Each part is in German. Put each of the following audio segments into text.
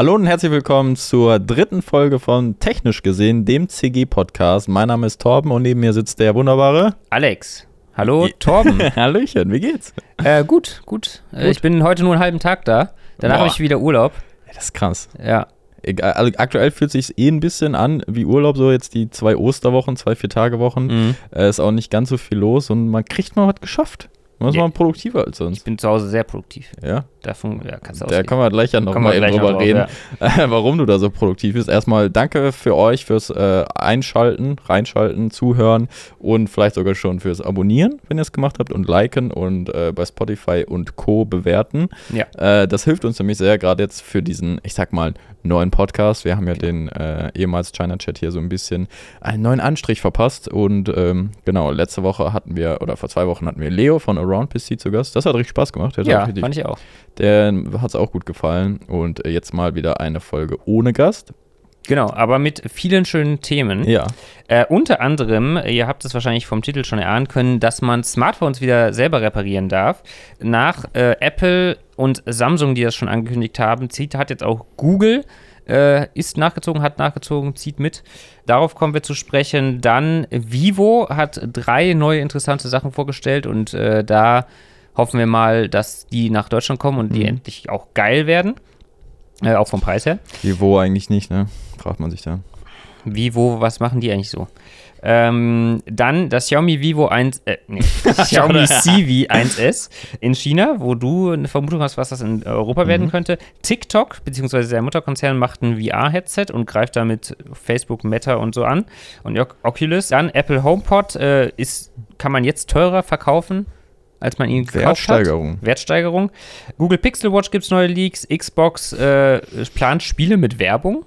Hallo und herzlich willkommen zur dritten Folge von Technisch gesehen, dem CG-Podcast. Mein Name ist Torben und neben mir sitzt der wunderbare Alex. Hallo, Torben. Hallöchen, wie geht's? Äh, gut, gut, äh, Ich bin heute nur einen halben Tag da. Danach habe ich wieder Urlaub. Das ist krass. Ja. Egal, also aktuell fühlt sich eh ein bisschen an wie Urlaub, so jetzt die zwei Osterwochen, zwei Vier-Tage-Wochen. Mhm. Äh, ist auch nicht ganz so viel los und man kriegt mal was geschafft. Man ist Ja. mal produktiver als Ich sonst. bin zu Hause sehr produktiv. Ja, Davon ja, kannst du da können wir gleich ja noch Kommen mal wir eben noch drüber drauf, reden, warum du da so produktiv bist. Erstmal danke für euch fürs äh, Einschalten, Reinschalten, Zuhören und vielleicht sogar schon fürs Abonnieren, wenn ihr es gemacht habt und liken und äh, bei Spotify und Co. bewerten. Ja. Äh, das hilft uns nämlich sehr, gerade jetzt für diesen, ich sag mal, neuen Podcast. Wir haben ja den äh, ehemals China Chat hier so ein bisschen einen neuen Anstrich verpasst und ähm, genau, letzte Woche hatten wir, oder vor zwei Wochen hatten wir Leo von Around PC zu Gast. Das hat richtig Spaß gemacht. Der Ja, fand ich auch. Der hat es auch gut gefallen. Und äh, jetzt mal wieder eine Folge ohne Gast. Genau, aber mit vielen schönen Themen. Ja. Äh, unter anderem, ihr habt es wahrscheinlich vom Titel schon erahnen können, dass man Smartphones wieder selber reparieren darf. Nach äh, Apple und Samsung, die das schon angekündigt haben, zieht, hat jetzt auch Google äh, ist nachgezogen, hat nachgezogen, zieht mit. Darauf kommen wir zu sprechen. Dann Vivo hat drei neue interessante Sachen vorgestellt und äh, da hoffen wir mal, dass die nach Deutschland kommen und die Mhm. endlich auch geil werden. Äh, auch vom Preis her. Vivo eigentlich nicht, ne? Fragt man sich da. Vivo, was machen die eigentlich so? Ähm, dann das Xiaomi Vivo 1, äh, nee, Xiaomi CV 1S in China, wo du eine Vermutung hast, was das in Europa werden könnte. TikTok, beziehungsweise der Mutterkonzern, macht ein VR-Headset und greift damit Facebook, Meta und so an. Und Oc- Oculus. Dann Apple HomePod äh, ist, kann man jetzt teurer verkaufen, als man ihn gekauft hat. Wertsteigerung. Wertsteigerung. Google Pixel Watch gibt es neue Leaks. Xbox äh, plant Spiele mit Werbung.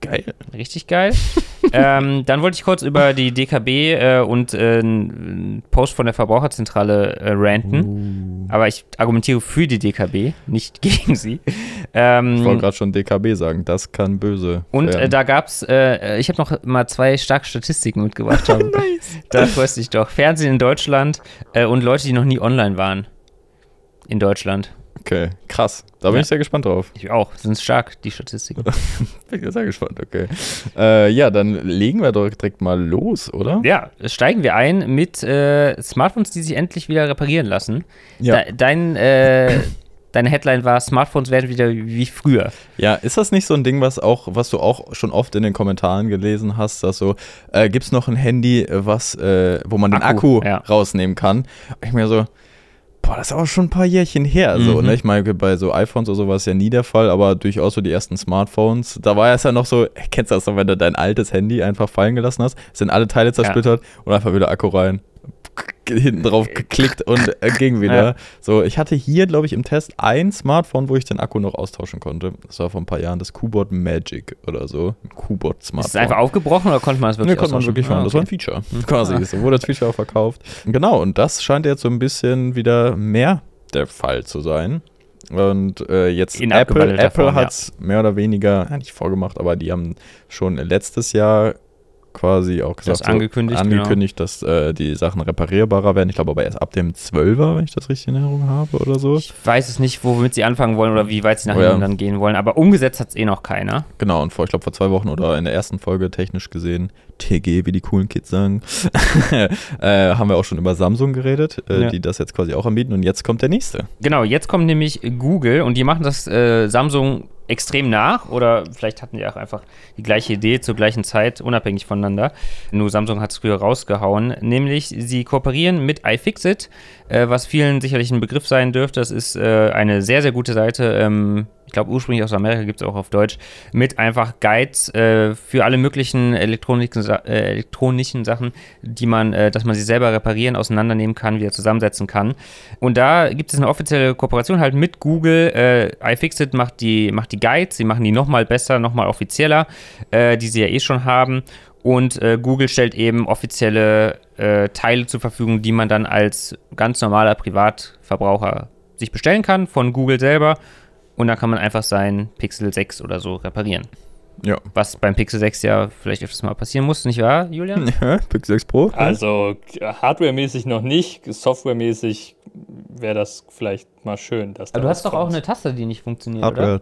Geil. Richtig geil. ähm, dann wollte ich kurz über die DKB äh, und äh, einen Post von der Verbraucherzentrale äh, ranten. Aber ich argumentiere für die DKB, nicht gegen sie. Ähm, Ich wollte gerade schon DKB sagen. Das kann böse. und äh, da gab es, äh, ich habe noch mal zwei starke Statistiken mitgebracht. Tom. Da freust dich doch. Fernsehen in Deutschland äh, und Leute, die noch nie online waren. In Deutschland. Okay, krass. Da bin Ja. ich sehr gespannt drauf. Ich auch. Sind stark, die Statistiken. Bin ich sehr gespannt, okay. Äh, ja, dann legen wir doch direkt mal los, oder? Ja, steigen wir ein mit äh, Smartphones, die sich endlich wieder reparieren lassen. Ja. De dein, äh, deine Headline war, Smartphones werden wieder wie früher. Ja, ist das nicht so ein Ding, was auch, was du auch schon oft in den Kommentaren gelesen hast, dass so, äh, gibt es noch ein Handy, was, äh, wo man den Akku, Akku ja. rausnehmen kann? Ich mir so, boah, das ist auch schon ein paar Jährchen her. So, Mhm. ne? Ich meine, bei so iPhones oder so war es ja nie der Fall, aber durchaus so die ersten Smartphones. Da war es ja noch so, kennst du das noch, wenn du dein altes Handy einfach fallen gelassen hast, sind alle Teile zersplittert und einfach wieder Akku rein. Hinten drauf geklickt und äh, ging wieder. Ja. So, ich hatte hier, glaube ich, im Test ein Smartphone, wo ich den Akku noch austauschen konnte. Das war vor ein paar Jahren das Kubot Magic oder so. Ein Kubot Smartphone. Ist es einfach aufgebrochen oder konnte man es Nee, wirklich konnte man wirklich machen. Ah, Das war ein okay. Feature. Quasi. So wurde das Feature auch verkauft. Genau, und das scheint jetzt so ein bisschen wieder mehr der Fall zu sein. Und äh, jetzt In Apple, Apple ja. hat es mehr oder weniger, ja, nicht vorgemacht, aber die haben schon letztes Jahr quasi auch gesagt, Das angekündigt, so, angekündigt dass äh, die Sachen reparierbarer werden. Ich glaube aber erst ab dem 12er, wenn ich das richtig in Erinnerung habe oder so. Ich weiß es nicht, womit sie anfangen wollen oder wie weit sie nach Oh ja. hinten dann gehen wollen, aber umgesetzt hat es eh noch keiner. Genau, und vor, ich glaube, vor zwei Wochen oder in der ersten Folge technisch gesehen, TG, wie die coolen Kids sagen, äh, haben wir auch schon über Samsung geredet, äh, Ja. die das jetzt quasi auch anbieten. Und jetzt kommt der nächste. Genau, jetzt kommt nämlich Google und die machen das äh, Samsung extrem nach oder vielleicht hatten die auch einfach die gleiche Idee zur gleichen Zeit, unabhängig voneinander. Nur Samsung hat es früher rausgehauen. Nämlich, sie kooperieren mit iFixit, äh, was vielen sicherlich ein Begriff sein dürfte. Das ist äh, eine sehr, sehr gute Seite. Ähm, ich glaube, ursprünglich aus Amerika gibt es auch auf Deutsch, mit einfach Guides äh, für alle möglichen elektronischen, äh, elektronischen Sachen, die man, äh, dass man sie selber reparieren, auseinandernehmen kann, wieder zusammensetzen kann. Und da gibt es eine offizielle Kooperation halt mit Google. Äh, iFixit macht die, macht die Guides, sie machen die nochmal besser, nochmal offizieller, äh, die sie ja eh schon haben. Und äh, Google stellt eben offizielle äh, Teile zur Verfügung, die man dann als ganz normaler Privatverbraucher sich bestellen kann von Google selber. Und dann kann man einfach sein Pixel 6 oder so reparieren. Ja. Was beim Pixel 6 ja vielleicht öfters mal passieren muss, nicht wahr, Julian? Pixel 6 Pro? Also hardwaremäßig noch nicht, softwaremäßig wäre das vielleicht mal schön, dass da Aber du hast doch auch kommt. eine Taste, die nicht funktioniert, oder? Hardware.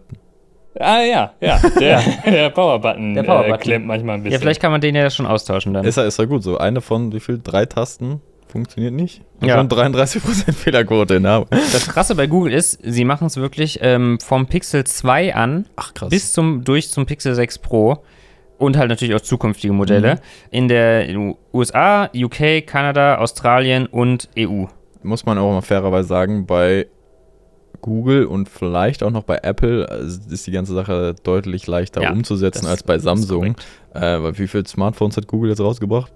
Ah ja, ja, der, der Power-Button Der Power-Button. äh, klemmt manchmal ein bisschen. Ja, vielleicht kann man den ja schon austauschen dann. Ist ja, ist ja gut. So eine von wie viel? Drei Tasten funktioniert nicht. Ja. Schon 33% Fehlerquote in der Das Krasse bei Google ist, sie machen es wirklich ähm, vom Pixel 2 an Ach krass. bis zum, durch zum Pixel 6 Pro und halt natürlich auch zukünftige Modelle Mhm. in der USA, UK, Kanada, Australien und EU. muss man auch mal fairerweise sagen, bei Google und vielleicht auch noch bei Apple äh, ist die ganze Sache deutlich leichter Ja, umzusetzen als bei Samsung. Äh, weil wie viele Smartphones hat Google jetzt rausgebracht?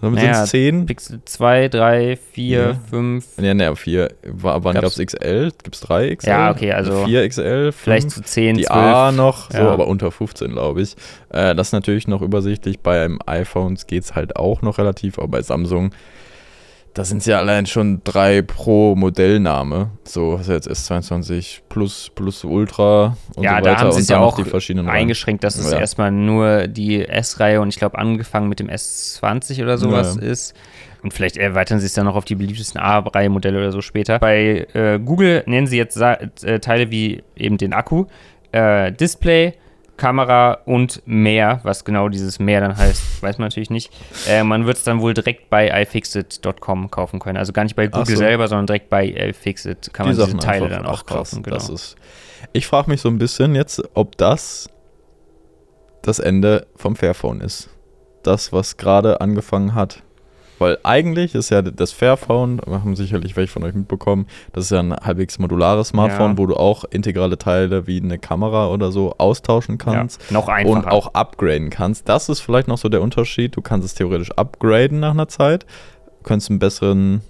Sind Naja, es 10? Pixel 2, 3, 4, Ja. 5, Ja, ne, 4. Wann gab es XL? Gibt es 3 XL? Ja, okay, also 4 XL? vielleicht fünf? zu 10, die 12. A noch, so, Ja. aber unter 15, glaube ich. Äh, das ist natürlich noch übersichtlich. Bei iPhones geht es halt auch noch relativ, aber bei Samsung, da sind es ja allein schon drei pro Modellname. So, was ist jetzt S22 Plus, Plus Ultra und Ja, so da weiter. haben sie und es ja auch die verschiedenen eingeschränkt, dass es Ja. erstmal nur die S-Reihe und ich glaube angefangen mit dem S20 oder sowas Ja, ja. ist. Und vielleicht erweitern sie es dann noch auf die beliebtesten A-Reihe-Modelle oder so später. Bei äh, Google nennen sie jetzt Sa äh, Teile wie eben den Akku, äh, Display, Kamera und mehr. Was genau dieses mehr dann heißt, weiß man natürlich nicht. Äh, man wird es dann wohl direkt bei iFixit.com kaufen können. Also gar nicht bei Google so. selber, sondern direkt bei iFixit kann man Die diese Sachen Teile dann auch Ach, krass, kaufen. Genau. Ist, ich frage mich so ein bisschen jetzt, ob das das Ende vom Fairphone ist. Das, was gerade angefangen hat. Weil eigentlich ist ja das Fairphone, haben sicherlich welche von euch mitbekommen, das ist ja ein halbwegs modulares Smartphone, Ja. wo du auch integrale Teile wie eine Kamera oder so austauschen kannst. Ja, noch einfacher. und auch upgraden kannst. Das ist vielleicht noch so der Unterschied. Du kannst es theoretisch upgraden nach einer Zeit. Du kannst einen besseren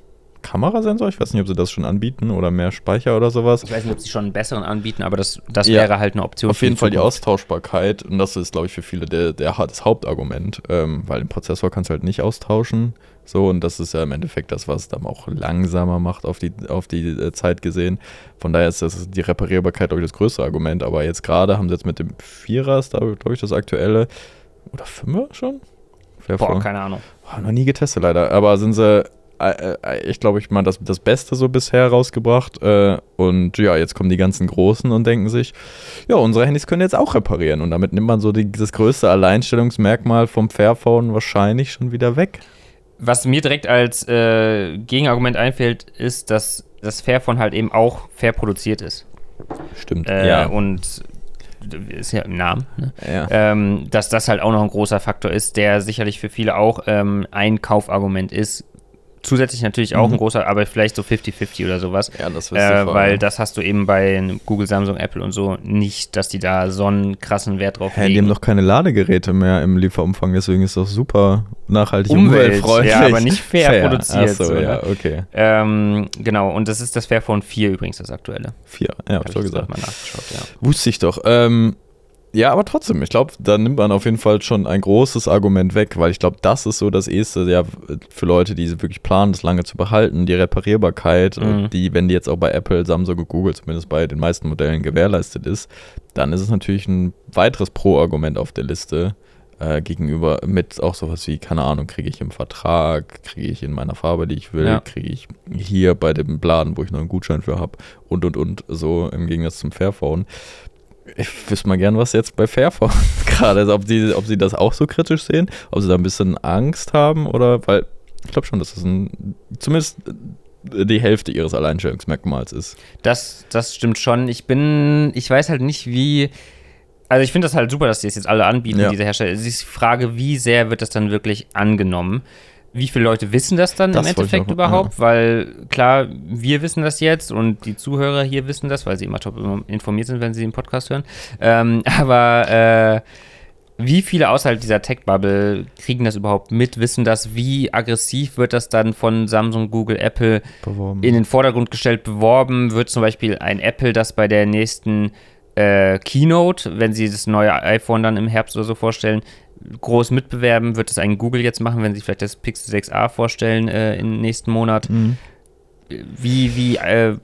Kamerasensor, ich weiß nicht, ob sie das schon anbieten oder mehr Speicher oder sowas. Ich weiß nicht, ob sie schon einen besseren anbieten, aber das, das Ja. wäre halt eine Option. Auf jeden Fall die. Austauschbarkeit und das ist, glaube ich, für viele der, der, das Hauptargument, ähm, weil den Prozessor kannst du halt nicht austauschen. So, und das ist ja im Endeffekt das, was es dann auch langsamer macht auf die, auf die äh, Zeit gesehen. Von daher ist das die Reparierbarkeit, glaube ich, das größte Argument. Aber jetzt gerade haben sie jetzt mit dem Vierer, ist da, glaube ich, das aktuelle, oder Fünfer schon? Boah, Fairphone? keine Ahnung. Boah, noch nie getestet leider, aber sind sie, äh, äh, ich glaube, ich mal das, das Beste so bisher rausgebracht. Äh, und ja, jetzt kommen die ganzen Großen und denken sich, ja, unsere Handys können jetzt auch reparieren. Und damit nimmt man so die, das größte Alleinstellungsmerkmal vom Fairphone wahrscheinlich schon wieder weg. Was mir direkt als äh, Gegenargument einfällt, ist, dass das Fairphone halt eben auch fair produziert ist. Stimmt. Äh, Und ist ja im Namen. Ne? ja. Ähm, dass das halt auch noch ein großer Faktor ist, der sicherlich für viele auch ähm, ein Kaufargument ist. Zusätzlich natürlich auch Mhm. ein großer, aber vielleicht so 50-50 oder sowas. ja, das Äh, weil das hast du eben bei Google, Samsung, Apple und so nicht, dass die da so einen krassen Wert drauf Hä, die legen. haben doch keine Ladegeräte mehr im Lieferumfang, deswegen ist das super nachhaltig Umwelt, umweltfreundlich. ja, aber nicht fair produziert, Achso, so, ja, ne? okay. Ähm, genau, und das ist das Fairphone 4 übrigens, das aktuelle. Vier, ja, hab Hab ich doch gesagt. Mal nachgeschaut, ja. Wusste ich doch. Ähm, ja, aber trotzdem, ich glaube, da nimmt man auf jeden Fall schon ein großes Argument weg, weil ich glaube, das ist so das Erste, ja, für Leute, die wirklich planen, das lange zu behalten, die Reparierbarkeit, Mhm. und die, wenn die jetzt auch bei Apple, Samsung und Google zumindest bei den meisten Modellen gewährleistet ist, dann ist es natürlich ein weiteres Pro-Argument auf der Liste. Äh, gegenüber mit auch sowas wie, keine Ahnung, kriege ich im Vertrag, kriege ich in meiner Farbe, die ich will, Ja. kriege ich hier bei dem Laden, wo ich noch einen Gutschein für habe und und und, so im Gegensatz zum Fairphone. Ich wüsste mal gern, was jetzt bei Fairphone gerade ist, ob, die, ob sie das auch so kritisch sehen, ob sie da ein bisschen Angst haben oder, weil ich glaube schon, dass das ein, zumindest die Hälfte ihres Alleinstellungsmerkmals ist. Das, das stimmt schon. Ich bin, ich weiß halt nicht, wie. Also ich finde das halt super, dass die es jetzt alle anbieten, Ja. diese Hersteller. Es ist die Frage, wie sehr wird das dann wirklich angenommen? Wie viele Leute wissen das dann Das im Endeffekt auch- überhaupt? Weil klar, wir wissen das jetzt und die Zuhörer hier wissen das, weil sie immer top informiert sind, wenn sie den Podcast hören. Ähm, aber äh, wie viele außerhalb dieser Tech-Bubble kriegen das überhaupt mit, wissen das? Wie aggressiv wird das dann von Samsung, Google, Apple Beworben. in den Vordergrund gestellt, beworben wird zum Beispiel ein Apple, das bei der nächsten äh, Keynote, wenn sie das neue iPhone dann im Herbst oder so vorstellen, groß mitbewerben, wird es ein Google jetzt machen, wenn sie vielleicht das Pixel 6a vorstellen äh, im nächsten Monat. Mhm. Wie, wie äh,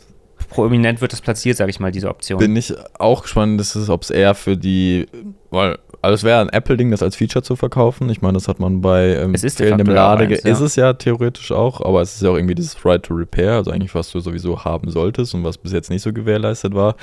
prominent wird das platziert, sage ich mal, diese Option? Bin ich auch gespannt, ob es eher für die, weil also es wäre ein Apple-Ding, das als Feature zu verkaufen. Ich meine, das hat man bei ähm, Es ist de fehlendem Lade. eins, ja. Ist es ja theoretisch auch, aber es ist ja auch irgendwie dieses Right to Repair, also eigentlich was du sowieso haben solltest und was bis jetzt nicht so gewährleistet war.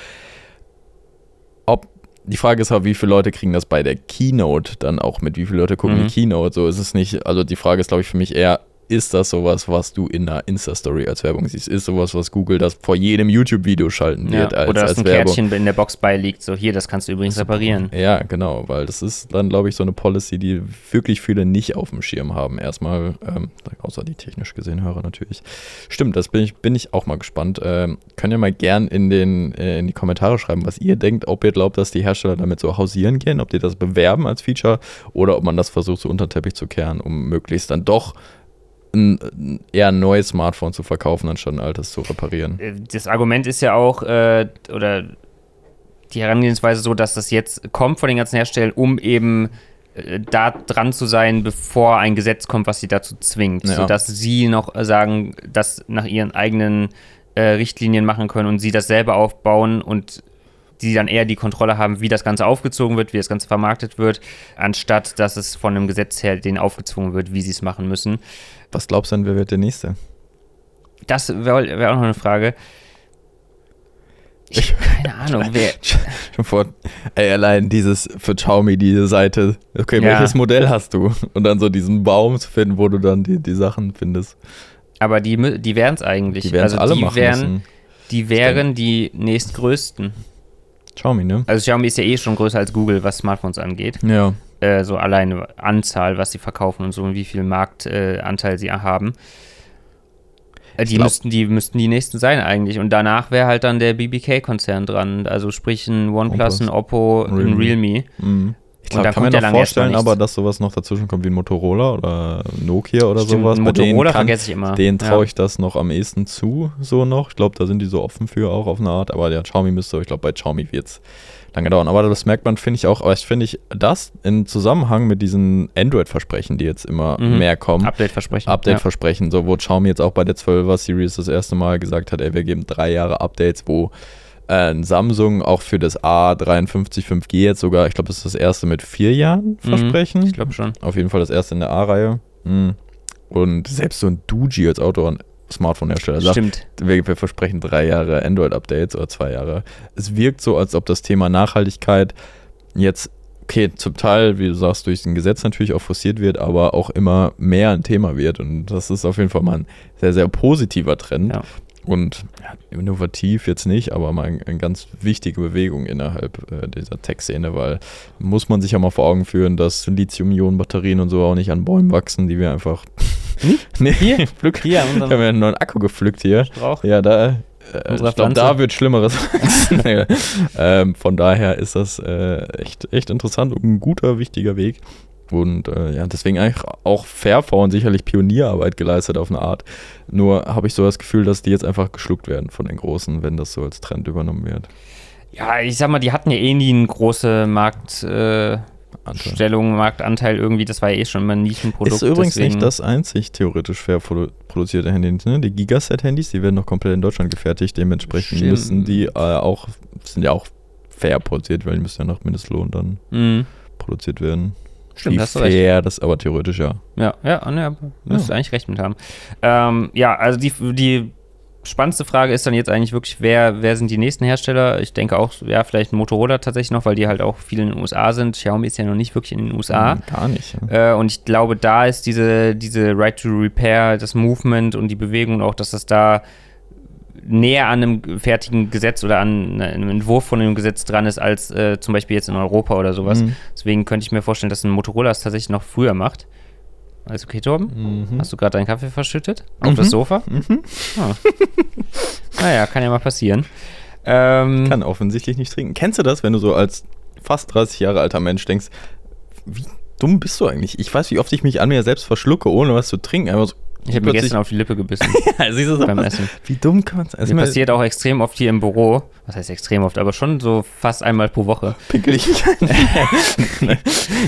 Die Frage ist halt, wie viele Leute kriegen das bei der Keynote dann auch mit? Wie viele Leute gucken Mhm. die Keynote? So ist es nicht. Also die Frage ist, glaube ich, für mich eher, ist das sowas, was du in einer Insta-Story als Werbung siehst? Ist sowas, was Google das vor jedem YouTube-Video schalten Ja. wird als, Oder dass als ein Werbung? Kärtchen in der Box beiliegt, so hier, das kannst du übrigens reparieren. Ja, genau, weil das ist dann, glaube ich, so eine Policy, die wirklich viele nicht auf dem Schirm haben. Erstmal, ähm, außer die technisch gesehen Hörer natürlich. Stimmt, das bin ich, bin ich auch mal gespannt. Ähm, könnt ihr mal gern in, den, äh, in die Kommentare schreiben, was ihr denkt, ob ihr glaubt, dass die Hersteller damit so hausieren gehen, ob die das bewerben als Feature oder ob man das versucht, so unter den Teppich zu kehren, um möglichst dann doch ein, eher ein neues Smartphone zu verkaufen, anstatt ein altes zu reparieren. Äh, Das Argument ist ja auch, äh, oder die Herangehensweise so, dass das jetzt kommt von den ganzen Herstellern, um eben äh, da dran zu sein, bevor ein Gesetz kommt, was sie dazu zwingt. Ja. Sodass sie noch sagen, das nach ihren eigenen äh, Richtlinien machen können und sie das selber aufbauen und die dann eher die Kontrolle haben, wie das Ganze aufgezogen wird, wie das Ganze vermarktet wird, anstatt dass es von einem Gesetz her denen aufgezwungen wird, wie sie es machen müssen. Was glaubst du denn, wer wird der Nächste? Das wäre wär auch noch eine Frage. Ich habe keine Ahnung, wer. Schon vor, ey, allein dieses für Xiaomi, diese Seite, okay, Ja. welches Modell hast du? Und dann so diesen Baum zu finden, wo du dann die, die Sachen findest. Aber die, die wären es eigentlich. Die werden es also alle die machen wären, müssen. Die wären die nächstgrößten. Xiaomi, ne? Also Xiaomi ist ja eh schon größer als Google, was Smartphones angeht. Ja. Äh, so alleine Anzahl, was sie verkaufen und so und wie viel Marktanteil äh, sie haben. Äh, die, glaub- müssten, die müssten die nächsten sein eigentlich. Und danach wäre halt dann der BBK-Konzern dran. Also sprich ein OnePlus, OnePlus. ein Oppo, ein Realme. Realme. Mhm. Ich glaub, kann mir noch vorstellen, aber dass sowas noch dazwischen kommt wie ein Motorola oder Nokia oder Stimmt, sowas. Motorola kann- vergesse ich immer. Denen traue Ja. ich das noch am ehesten zu, so noch. Ich glaube, da sind die so offen für, auch auf eine Art. Aber der Xiaomi müsste, ich glaube, bei Xiaomi wird es lange dauern. Aber das merkt man, finde ich auch. Aber ich finde ich das in Zusammenhang mit diesen Android-Versprechen, die jetzt immer Mhm. mehr kommen. Update-Versprechen. Update-Versprechen, so wo Xiaomi jetzt auch bei der 12er Series das erste Mal gesagt hat, ey, wir geben drei Jahre Updates, wo äh, ein Samsung auch für das A53 5G jetzt sogar, ich glaube, das ist das erste mit vier Jahren Mhm. Versprechen. Ich glaube schon. Auf jeden Fall das erste in der A-Reihe. Mhm. Und selbst so ein Duji als Auto- und Smartphone-Hersteller sagt, Stimmt. wir, wir versprechen drei Jahre Android-Updates oder zwei Jahre. Es wirkt so, als ob das Thema Nachhaltigkeit jetzt, okay, zum Teil, wie du sagst, durch ein Gesetz natürlich auch forciert wird, aber auch immer mehr ein Thema wird. Und das ist auf jeden Fall mal ein sehr, sehr positiver Trend. Ja. Und ja, innovativ jetzt nicht, aber mal eine ganz wichtige Bewegung innerhalb äh, dieser Tech-Szene, weil muss man sich ja mal vor Augen führen, dass Lithium-Ionen-Batterien und so auch nicht an Bäumen wachsen, die wir einfach. Nee, Hier? Pflück. Hier an Ich unserem habe ja einen neuen Akku gepflückt hier. Strauch. Ja, da, äh, ich glaube, da wird Schlimmeres. Ja. ähm, von daher ist das äh, echt, echt interessant und ein guter, wichtiger Weg. Und äh, ja, deswegen eigentlich auch Fairphone sicherlich Pionierarbeit geleistet auf eine Art. Nur habe ich so das Gefühl, dass die jetzt einfach geschluckt werden von den Großen, wenn das so als Trend übernommen wird. Ja, ich sag mal, die hatten ja eh nie eine große Marktstellung, Anteil. Marktanteil irgendwie. Das war ja eh schon immer ein Nischenprodukt. Ist übrigens deswegen- nicht das einzig theoretisch fair produ produzierte Handy. Ne? Die Gigaset-Handys, die werden noch komplett in Deutschland gefertigt. Dementsprechend Stimmt. müssen die äh, auch, sind ja auch fair produziert, weil die müssen ja nach Mindestlohn dann Mhm. produziert werden. Stimmt, hast du recht. fair, das aber theoretisch ja. Ja, ja, ne, müsstest du eigentlich recht mit haben. Ähm, ja, also die, die spannendste Frage ist dann jetzt eigentlich wirklich, wer, wer sind die nächsten Hersteller? Ich denke auch, ja, vielleicht Motorola tatsächlich noch, weil die halt auch viel in den USA sind. Xiaomi ist ja noch nicht wirklich in den USA. Hm, Gar nicht. Ja. Äh, und ich glaube, da ist diese, diese Right to Repair, das Movement und die Bewegung und auch, dass das da näher an einem fertigen Gesetz oder an einem Entwurf von einem Gesetz dran ist, als äh, zum Beispiel jetzt in Europa oder sowas. Mhm. Deswegen könnte ich mir vorstellen, dass ein Motorola es tatsächlich noch früher macht. Alles okay, Torben? Mhm. Hast du gerade deinen Kaffee verschüttet? Auf Mhm. das Sofa? Mhm. Ah. naja, kann ja mal passieren. Ähm, Kann offensichtlich nicht trinken. Kennst du das, wenn du so als fast 30 Jahre alter Mensch denkst, wie dumm bist du eigentlich? Ich weiß, wie oft ich mich an mir selbst verschlucke, ohne was zu trinken. Einfach so, ich habe mir gestern auf die Lippe gebissen ja, siehst du so beim was? Essen. Wie dumm kann es Mir passiert auch extrem oft hier im Büro, was heißt extrem oft, aber schon so fast einmal pro Woche. Pickel ich mich an.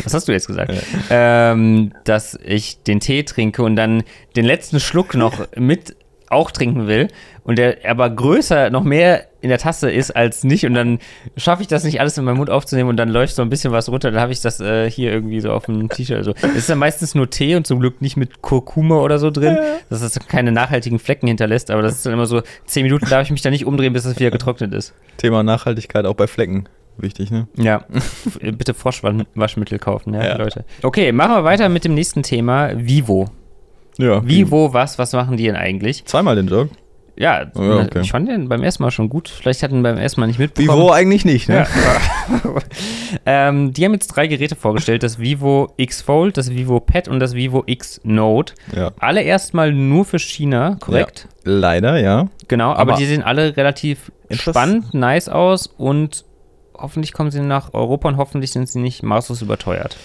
Was hast du jetzt gesagt? Ähm, dass ich den Tee trinke und dann den letzten Schluck noch mit auch trinken will und der aber größer, noch mehr in der Tasse ist als nicht und dann schaffe ich das nicht alles in meinen Mund aufzunehmen und dann läuft so ein bisschen was runter, dann habe ich das äh, hier irgendwie so auf dem T-Shirt. So. Es ist dann meistens nur Tee und zum Glück nicht mit Kurkuma oder so drin, dass es keine nachhaltigen Flecken hinterlässt, aber das ist dann immer so, zehn Minuten darf ich mich da nicht umdrehen, bis es wieder getrocknet ist. Thema Nachhaltigkeit auch bei Flecken. Wichtig, ne? Ja, bitte Froschwaschmittel kaufen, ja, Ja. Leute. Okay, machen wir weiter mit dem nächsten Thema. Vivo. Ja. Vivo, was? Was machen die denn eigentlich? Zweimal den Joke. Ja, Oh ja, okay. ich fand den beim ersten Mal schon gut. Vielleicht hatten wir beim ersten Mal nicht mitbekommen. Vivo eigentlich nicht, ne? Ja. ähm, die haben jetzt drei Geräte vorgestellt: das Vivo X Fold, das Vivo Pad und das Vivo X Note. Ja. Alle erstmal nur für China, korrekt? Leider, ja. Genau, aber, Aber- die sehen alle relativ spannend, nice aus und hoffentlich kommen sie nach Europa und hoffentlich sind sie nicht maßlos überteuert.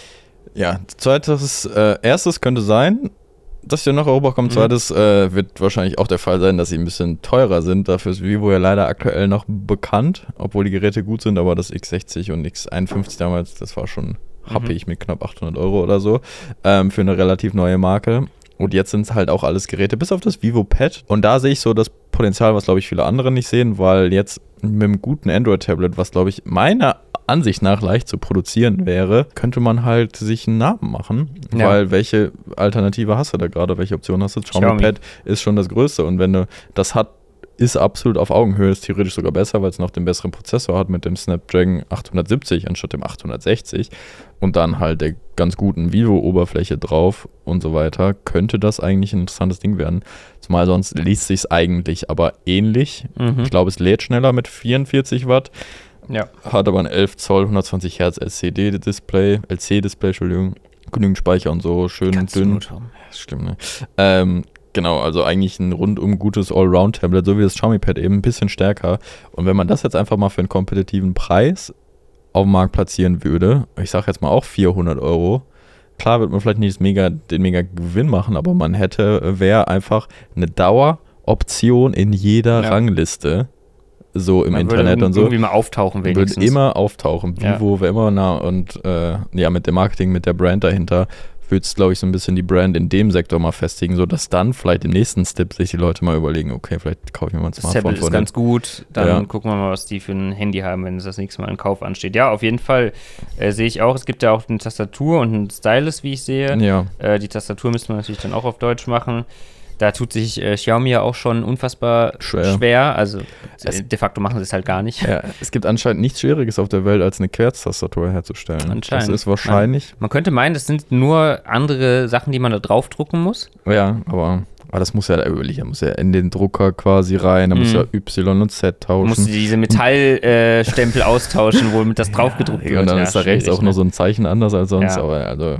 Ja, zweites, äh, erstes könnte sein, dass sie nach Europa kommen. Mhm. Zweites äh, wird wahrscheinlich auch der Fall sein, dass sie ein bisschen teurer sind. Dafür ist Vivo ja leider aktuell noch bekannt, obwohl die Geräte gut sind, aber das X60 und X51 damals, das war schon happig mit knapp 800 Euro oder so ähm, für eine relativ neue Marke. Und jetzt sind es halt auch alles Geräte, bis auf das Vivo Pad. Und da sehe ich so das Potenzial, was glaube ich viele andere nicht sehen, weil jetzt mit einem guten Android-Tablet, was glaube ich meiner Ansicht nach leicht zu produzieren wäre, könnte man halt sich einen Namen machen. Ja. Weil welche Alternative hast du da gerade? Welche Option hast du? Xiaomi, Xiaomi. Pad ist schon das Größte. Und wenn du das hat, ist absolut auf Augenhöhe, ist theoretisch sogar besser, weil es noch den besseren Prozessor hat mit dem Snapdragon 870 anstatt dem 860 und dann halt der ganz guten Vivo-Oberfläche drauf und so weiter, könnte das eigentlich ein interessantes Ding werden. Zumal sonst liest sich eigentlich aber ähnlich. Mhm. Ich glaube, es lädt schneller mit 44 Watt, Ja. hat aber ein 11 Zoll 120 Hertz LCD-Display, LC-Display, Entschuldigung, genügend Speicher und so, schön Ganz dünn. gut haben. Ja, ist schlimm, ne? Ähm, genau, also eigentlich ein rundum gutes Allround-Tablet, so wie das Xiaomi Pad eben, ein bisschen stärker. Und wenn man das jetzt einfach mal für einen kompetitiven Preis auf dem Markt platzieren würde, ich sage jetzt mal auch 400 Euro, klar wird man vielleicht nicht mega, den mega Gewinn machen, aber man hätte, wäre einfach eine Daueroption in jeder Ja. Rangliste, so im Man würde Internet und so. Irgendwie mal auftauchen wenigstens. immer auftauchen. Ja. Vivo wäre immer nah und äh, ja, mit dem Marketing, mit der Brand dahinter, würde es, glaube ich, so ein bisschen die Brand in dem Sektor mal festigen, sodass dann vielleicht im nächsten Step sich die Leute mal überlegen, okay, vielleicht kaufe ich mir mal ein das Smartphone Tablet ist ganz gut. Dann Ja. gucken wir mal, was die für ein Handy haben, wenn es das nächste Mal ein Kauf ansteht. Ja, auf jeden Fall äh, sehe ich auch. Es gibt ja auch eine Tastatur und einen Stylus, wie ich sehe. Ja, Äh, die Tastatur müsste man natürlich dann auch auf Deutsch machen. Da tut sich äh, Xiaomi ja auch schon unfassbar Schwer. schwer. Also Es- äh, de facto machen sie es halt gar nicht. ja, es gibt anscheinend nichts Schwieriges auf der Welt, als eine Querztastatur herzustellen. Anscheinend. Das ist wahrscheinlich, Man könnte meinen, das sind nur andere Sachen, die man da draufdrucken muss. ja, aber, aber das muss ja überlegen, muss ja in den Drucker quasi rein, da muss Mhm. ja Y und Z Du musst tauschen. diese Metallstempel äh, austauschen, womit das draufgedruckt wird. und dann Ja, ist da rechts auch nur ne? so ein Zeichen anders als sonst, Ja. aber also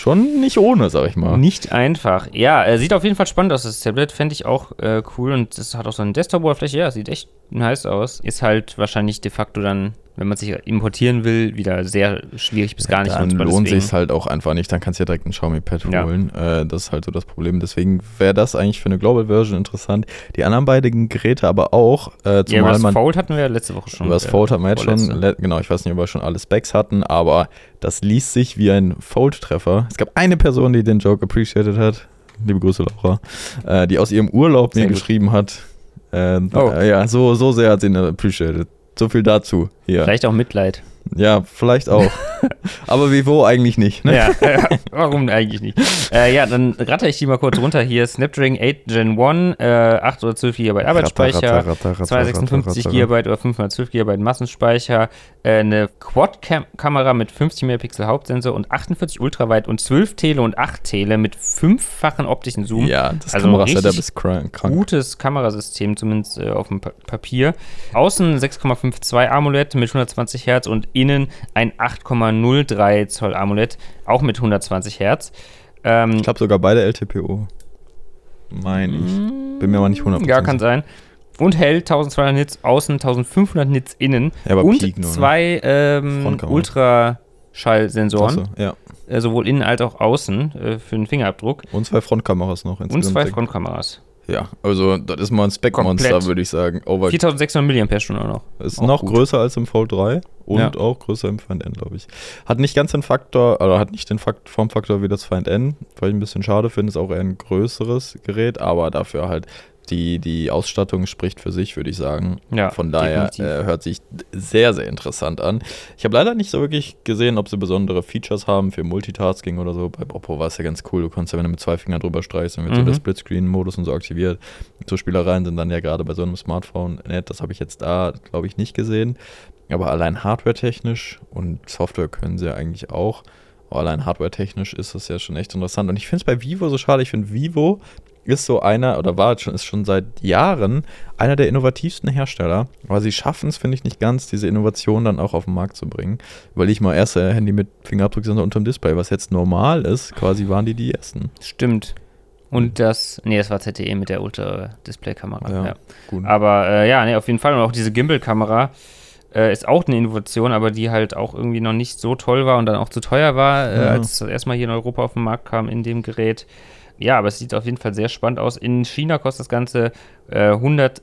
schon nicht ohne, sag ich mal. Nicht einfach. Ja, äh, sieht auf jeden Fall spannend aus, das Tablet. Fände ich auch äh, cool. Und das hat auch so eine Desktop-Oberfläche. Ja, sieht echt nice aus. Ist halt wahrscheinlich de facto dann, wenn man sich importieren will, wieder sehr schwierig bis gar nicht dann nutzbar. lohnt Deswegen- sich halt auch einfach nicht. Dann kannst du ja direkt ein Xiaomi Pad Ja. holen. Äh, das ist halt so das Problem. Deswegen wäre das eigentlich für eine Global Version interessant. Die anderen beiden Geräte aber auch, äh, Ja, über das man Fold hatten wir ja letzte Woche schon. über das äh, Fold hatten wir jetzt schon, le- genau, ich weiß nicht, ob wir schon alle Specs hatten, aber das liest sich wie ein Fold-Treffer. Es gab eine Person, die den Joke appreciated hat. Liebe Grüße, Laura. Äh, die aus ihrem Urlaub Sehr mir gut. geschrieben hat. Äh, Oh. äh, ja, so, so sehr hat sie ihn appreciated. So viel dazu. Hier. Vielleicht auch Mitleid. Ja, vielleicht auch. aber Vivo eigentlich nicht. Ne? Ja, äh, warum eigentlich nicht? Äh, ja, dann ratter ich die mal kurz runter. Hier Snapdragon 8 Gen 1, äh, 8 oder 12 GB Arbeitsspeicher, Ratter, ratter, ratter, 256 ratter, ratter. GB oder 512 GB Massenspeicher, äh, eine Quad-Kamera mit 50 Megapixel Hauptsensor und 48 Ultraweit und 12 Tele und 8 Tele mit fünffachen optischen Zoom. Ja, das Also Kamerasetup ist krank. krank. Gutes Kamerasystem, zumindest äh, auf dem Pa- Papier. Außen 6,52 AMOLED mit 120 Hertz und innen ein 8,03 Zoll AMOLED, auch mit 120 Hertz. Ähm, Ich glaube sogar beide LTPO. Meine ich. Bin mir aber nicht 100% ja, kann sein. Und hell 1200 Nits außen, 1500 Nits innen. Ja, aber und Peak nur, ne? zwei ähm, Frontkamera. Ultraschallsensoren, Achso, ja. äh, sowohl innen als auch außen äh, für den Fingerabdruck. Und zwei Frontkameras noch. Und insgesamt zwei sechs. Frontkameras. Ja, also das ist mal ein Spec-Monster, würde ich sagen. Over 4600 mAh noch. ist auch noch gut. größer als im Fold 3 und Ja. auch größer im Find N, glaube ich. Hat nicht ganz den Faktor, oder hat nicht den Fakt, Formfaktor wie das Find N, weil ich ein bisschen schade finde, ist auch eher ein größeres Gerät, aber dafür halt die, die Ausstattung spricht für sich, würde ich sagen. Ja, Von daher äh, hört sich sehr, sehr interessant an. Ich habe leider nicht so wirklich gesehen, ob sie besondere Features haben für Multitasking oder so. Bei Oppo war es ja ganz cool. Du konntest ja, wenn du mit zwei Fingern drüber streichst, dann wird so Mhm. der Splitscreen-Modus und so aktiviert. So Spielereien sind dann ja gerade bei so einem Smartphone nett. Das habe ich jetzt da, glaube ich, nicht gesehen. Aber allein hardware-technisch und Software können sie ja eigentlich auch. Aber allein hardware-technisch ist das ja schon echt interessant. Und ich finde es bei Vivo so schade. Ich finde, Vivo ist so einer, oder war schon, ist schon seit Jahren einer der innovativsten Hersteller. Aber sie schaffen es, finde ich, nicht ganz, diese Innovation dann auch auf den Markt zu bringen. Weil ich mal erste Handy mit Fingerabdrucksensor unterm Display, was jetzt normal ist, quasi waren die die ersten. Stimmt. Und das, nee, das war ZTE mit der Ultra-Display-Kamera. Ja, Ja. Gut. Aber äh, ja, nee, auf jeden Fall. Und auch diese Gimbal-Kamera äh, ist auch eine Innovation, aber die halt auch irgendwie noch nicht so toll war und dann auch zu teuer war, äh, Ja. als es erstmal hier in Europa auf den Markt kam in dem Gerät. Ja, aber es sieht auf jeden Fall sehr spannend aus. In China kostet das Ganze äh, 100,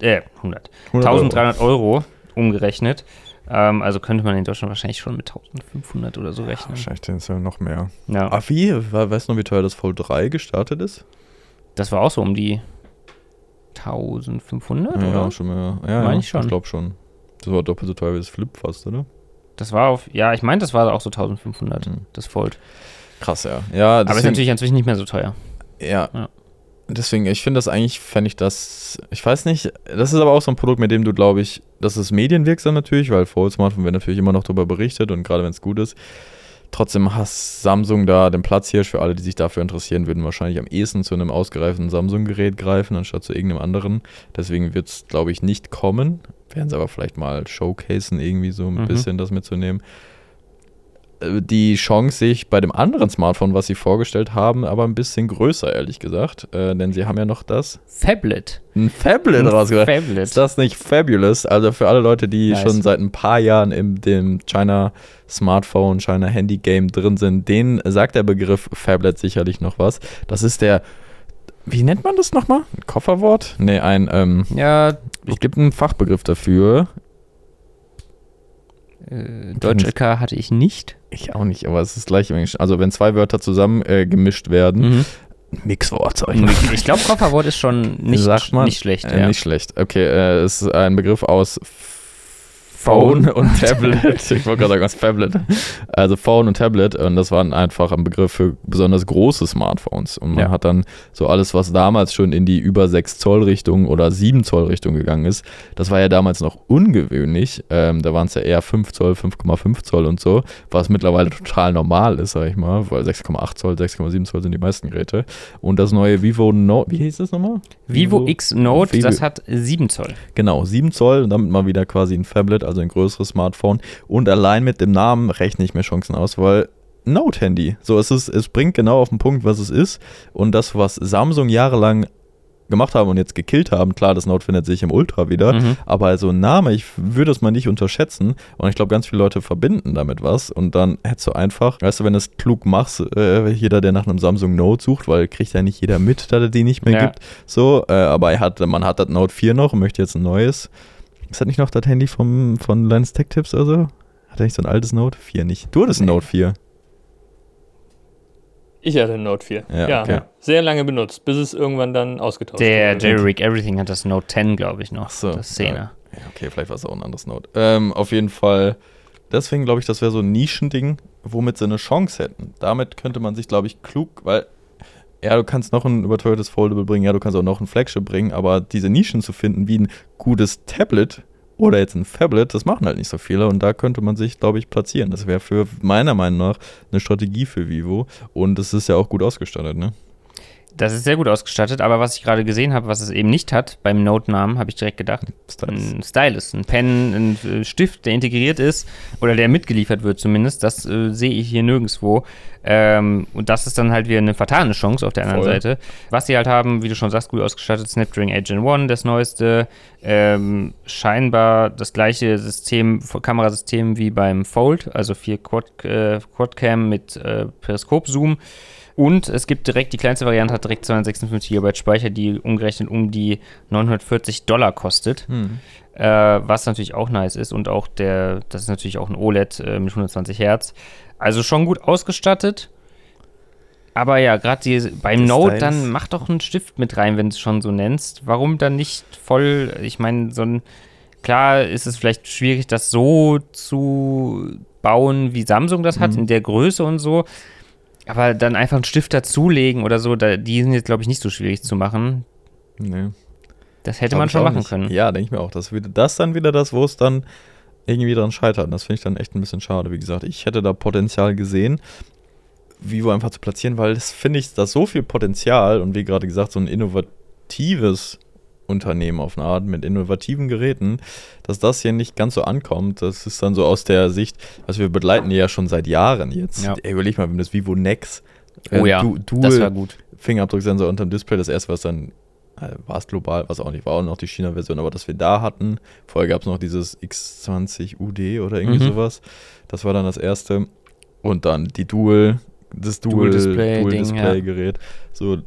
äh, 100, 100 Euro. 1300 Euro umgerechnet. Ähm, also könnte man in Deutschland wahrscheinlich schon mit 1500 oder so rechnen. Wahrscheinlich sind es ja noch mehr. Ja, Ah, wie? We- Weißt du noch, wie teuer das Fold 3 gestartet ist? das war auch so um die 1500 oder? schon mehr. Ja, Meine ja, ich schon. Ich glaube schon. Das war doppelt so teuer wie das Flip fast, oder? Das war auf, ja, ich meine, das war auch so 1500, Mhm. das Fold. Krass, ja. Ja, Aber ist deswegen, natürlich inzwischen nicht mehr so teuer. ja. Ja. Deswegen, ich finde das eigentlich, fände ich das, ich weiß nicht, das ist aber auch so ein Produkt, mit dem du, glaube ich, das ist medienwirksam natürlich, weil Fold Smartphone wird natürlich immer noch darüber berichtet und gerade wenn es gut ist. Trotzdem hast Samsung da den Platz hier für alle, die sich dafür interessieren, würden wahrscheinlich am ehesten zu einem ausgereiften Samsung-Gerät greifen, anstatt zu irgendeinem anderen. Deswegen wird es, glaube ich, nicht kommen. Werden sie aber vielleicht mal showcasen, irgendwie so ein Mhm. bisschen das mitzunehmen. Äh, Die Chance sehe ich bei dem anderen Smartphone, was sie vorgestellt haben, aber ein bisschen größer, ehrlich gesagt. Äh, denn sie haben ja noch das Phablet. ein Phablet rausgebracht. Phablet. Ist das nicht fabulous? Also für alle Leute, die Nice. schon seit ein paar Jahren im dem China Smartphone, China Handy Game drin sind, denen sagt der Begriff Phablet sicherlich noch was. Das ist der, wie nennt man das nochmal? Ein Kofferwort? Nee, ein, ähm, Ja, es gibt einen Fachbegriff dafür. Äh, Deutsch LK hatte ich nicht. Ich auch nicht, aber es ist gleich im Englischen. Also wenn zwei Wörter zusammen äh, gemischt werden, Mhm. Mixwort, sag ich mal. Ich glaube, Kofferwort ist schon nicht, Sagt man? nicht schlecht. Äh, ja. Nicht schlecht. Okay, äh, es ist ein Begriff aus Phone und Tablet. ich wollte gerade sagen, was Tablet. Also Phone und Tablet. Und das waren einfach ein Begriff für besonders große Smartphones. Und man Ja. hat dann so alles, was damals schon in die über 6 Zoll Richtung oder 7 Zoll Richtung gegangen ist. Das war ja damals noch ungewöhnlich. Ähm, da waren es ja eher 5 Zoll, 5,5 Zoll und so. Was mittlerweile total normal ist, sag ich mal. Weil 6,8 Zoll, 6,7 Zoll sind die meisten Geräte. Und das neue Vivo Note, wie hieß das nochmal? Vivo X Note, Vivo- das hat 7 Zoll. Genau, 7 Zoll und damit mal wieder quasi ein Phablet, also ein größeres Smartphone. Und allein mit dem Namen rechne ich mir Chancen aus, weil Note-Handy. So, es ist, es bringt genau auf den Punkt, was es ist. Und das, was Samsung jahrelang gemacht haben und jetzt gekillt haben, klar, das Note findet sich im Ultra wieder, Mhm. aber also ein Name, ich würde es mal nicht unterschätzen und ich glaube, ganz viele Leute verbinden damit was und dann hättest du einfach, weißt du, wenn du es klug machst, äh, jeder, der nach einem Samsung Note sucht, weil kriegt ja nicht jeder mit, dass es die nicht mehr Ja. gibt, so, äh, aber er hat, man hat das Note 4 noch und möchte jetzt ein neues. Ist das nicht noch das Handy vom, von Lens Tech Tips oder so? Hat er nicht so ein altes Note 4 nicht? Du hattest ein Nee. Note 4. Ich hatte ein Note 4. Ja, Ja, okay. sehr lange benutzt, bis es irgendwann dann ausgetauscht Der wurde. Jerry Rig Everything hat das Note 10, glaube ich, noch. Ach so, Das 10er. Ja, okay, vielleicht war es auch ein anderes Note. Ähm, auf jeden Fall, deswegen glaube ich, das wäre so ein Nischending, womit sie eine Chance hätten. Damit könnte man sich, glaube ich, klug, weil ja, du kannst noch ein überteuertes Foldable bringen, ja, du kannst auch noch ein Flagship bringen, aber diese Nischen zu finden, wie ein gutes Tablet oder jetzt ein Phablet, das machen halt nicht so viele und da könnte man sich, glaube ich, platzieren. Das wäre für meiner Meinung nach eine Strategie für Vivo und es ist ja auch gut ausgestattet, ne? Das ist sehr gut ausgestattet, aber was ich gerade gesehen habe, was es eben nicht hat, beim Note-Namen, habe ich direkt gedacht, Stylus. ein Stylus, ein Pen, ein äh, Stift, der integriert ist oder der mitgeliefert wird zumindest, das äh, sehe ich hier nirgendwo. Ähm, und das ist dann halt wieder eine vertane Chance auf der anderen Voll. Seite. Was sie halt haben, wie du schon sagst, gut ausgestattet, Snapdragon 8 Gen 1, das neueste, ähm, scheinbar das gleiche System, Kamerasystem wie beim Fold, also 4 Quad, äh, Quadcam mit äh, Periskop-Zoom. Und es gibt direkt, die kleinste Variante hat direkt 256 GB Speicher, die umgerechnet um die 940 Dollar kostet. Hm. Äh, was natürlich auch nice ist. Und auch der, das ist natürlich auch ein OLED äh, mit 120 Hertz. Also schon gut ausgestattet. Aber ja, gerade beim Das Note, dann mach doch einen Stift mit rein, wenn du es schon so nennst. Warum dann nicht voll, ich meine, so ein, klar ist es vielleicht schwierig, das so zu bauen, wie Samsung das hat, Mhm. in der Größe und so. Aber dann einfach einen Stift dazulegen oder so, da, die sind jetzt, glaube ich, nicht so schwierig zu machen. Nee. Das hätte Glaub man schon machen nicht. können. Ja, denke ich mir auch. Das das dann wieder das, wo es dann irgendwie dran scheitert. Das finde ich dann echt ein bisschen schade. Wie gesagt, ich hätte da Potenzial gesehen, Vivo einfach zu platzieren, weil das finde ich, da so viel Potenzial und wie gerade gesagt, so ein innovatives Unternehmen auf eine Art mit innovativen Geräten, dass das hier nicht ganz so ankommt. Das ist dann so aus der Sicht, also wir begleiten die ja schon seit Jahren jetzt. Ja. Ey, überleg mal, wenn das Vivo Nex Oh ja, du, gut. Fingerabdrucksensor unterm Display, das erste, was dann äh, war es global, was auch nicht war, auch noch die China-Version, aber das wir da hatten. Vorher gab es noch dieses X20 UD oder irgendwie Mhm. sowas. Das war dann das erste. Und dann die Dual, das Dual, Dual-Display-Ding, Dual ja. So, äh,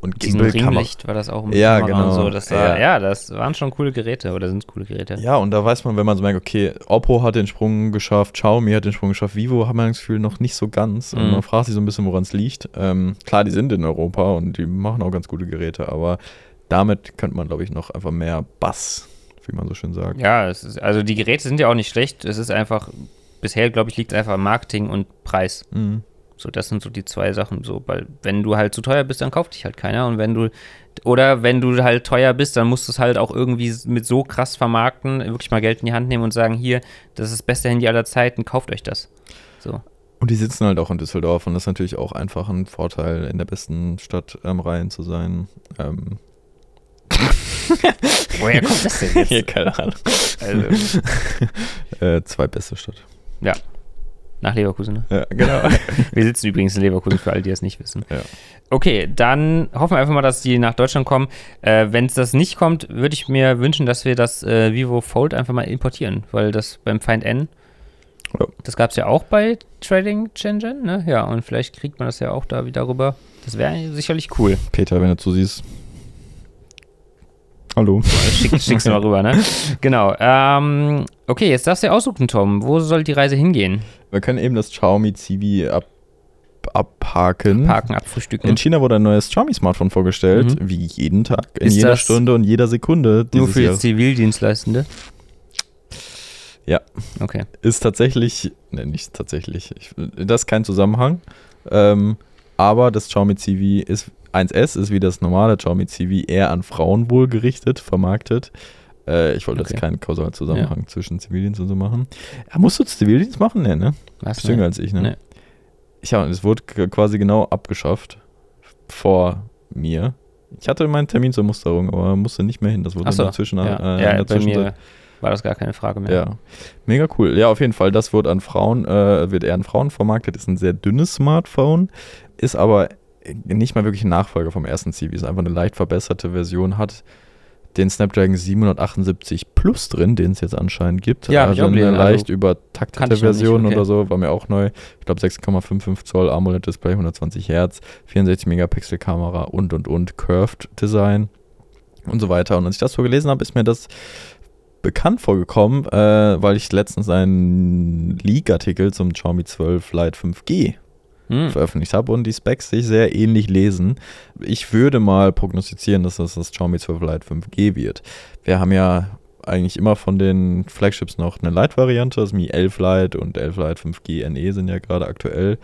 und Diesen. Ringlicht war das auch mit Ja, Kamera und genau. so. Das war, Ja. ja. das waren schon coole Geräte oder sind coole Geräte. Ja, und da weiß man, wenn man so merkt, okay, Oppo hat den Sprung geschafft, Xiaomi hat den Sprung geschafft, Vivo hat man das Gefühl noch nicht so ganz. Und Mhm. man fragt sich so ein bisschen, woran es liegt. Ähm, klar, die sind in Europa und die machen auch ganz gute Geräte, aber damit könnte man, glaube ich, noch einfach mehr Bass, wie man so schön sagt. Ja, ist, also die Geräte sind ja auch nicht schlecht. Es ist einfach, bisher, glaube ich, liegt es einfach am Marketing und Preis. Mhm. So, das sind so die zwei Sachen. So, weil wenn du halt zu teuer bist, dann kauft dich halt keiner. Und wenn du, oder wenn du halt teuer bist, dann musst du es halt auch irgendwie mit so krass vermarkten, wirklich mal Geld in die Hand nehmen und sagen, hier, das ist das beste Handy aller Zeiten, kauft euch das. So. Und die sitzen halt auch in Düsseldorf und das ist natürlich auch einfach ein Vorteil, in der besten Stadt am Rhein zu sein. Ähm, Woher kommt das denn hier, keine Ahnung. Also, Äh, zweitbeste Stadt. ja. Nach Leverkusen, ne? Ja, genau. Wir sitzen übrigens in Leverkusen, für alle, die es nicht wissen. Ja. Okay, dann hoffen wir einfach mal, dass die nach Deutschland kommen. Äh, Wenn es das nicht kommt, würde ich mir wünschen, dass wir das äh, Vivo Fold einfach mal importieren, weil das beim Find N, Ja. das gab es ja auch bei Trading Shenzhen, ne? Ja, und vielleicht kriegt man das ja auch da wieder rüber. Das wäre sicherlich cool. Peter, wenn du zusiehst. Hallo. Schick, schick's mal rüber, ne? Genau. Ähm, okay, jetzt darfst du aussuchen, Tom. Wo soll die Reise hingehen? Wir können eben das Xiaomi Zivi ab, abhaken. Parken, abfrühstücken. In China wurde ein neues Xiaomi-Smartphone vorgestellt, Mhm. wie jeden Tag, in Ist jeder Stunde und jeder Sekunde. Nur für Jahres. Zivildienstleistende? Ja. Okay. Ist tatsächlich, ne, nicht tatsächlich, ich, das ist kein Zusammenhang, ähm, aber das Xiaomi Zivi ist 1S, ist wie das normale Xiaomi Zivi eher an Frauen wohl gerichtet, vermarktet. Äh, ich wollte Okay. jetzt keinen kausalen Zusammenhang zwischen Zivildienst und so machen. Ja, musst du Zivildienst machen? Nee, ne? Was, Bist jünger als ich, ne? Nee. Ich habe, es wurde quasi genau abgeschafft vor mir. Ich hatte meinen Termin zur Musterung, aber musste nicht mehr hin. Das wurde Achso, dazwischen. ja, äh, in ja der bei mir war das gar keine Frage mehr. Ja, mega cool. Ja, auf jeden Fall. Das wird an Frauen, äh, wird eher an Frauen vermarktet. Ist ein sehr dünnes Smartphone, ist aber nicht mal wirklich ein Nachfolger vom ersten Civi. Ist einfach eine leicht verbesserte Version. Hat den Snapdragon 778 Plus drin, den es jetzt anscheinend gibt. Ja, also eine leicht Also, übertaktete kannte ich noch nicht, Version okay. oder so. War mir auch neu. Ich glaube 6,55 Zoll AMOLED-Display, 120 Hertz, 64 Megapixel Kamera und und und Curved Design und so weiter. Und als ich das so gelesen habe, ist mir das bekannt vorgekommen, äh, weil ich letztens einen Leak-Artikel zum Xiaomi 12 Lite 5G Hm. veröffentlicht habe und die Specs sich sehr ähnlich lesen. Ich würde mal prognostizieren, dass das das Xiaomi 12 Lite 5G wird. Wir haben ja eigentlich immer von den Flagships noch eine Lite-Variante, das Mi 11 Lite und 11 Lite 5G NE sind ja gerade aktuell.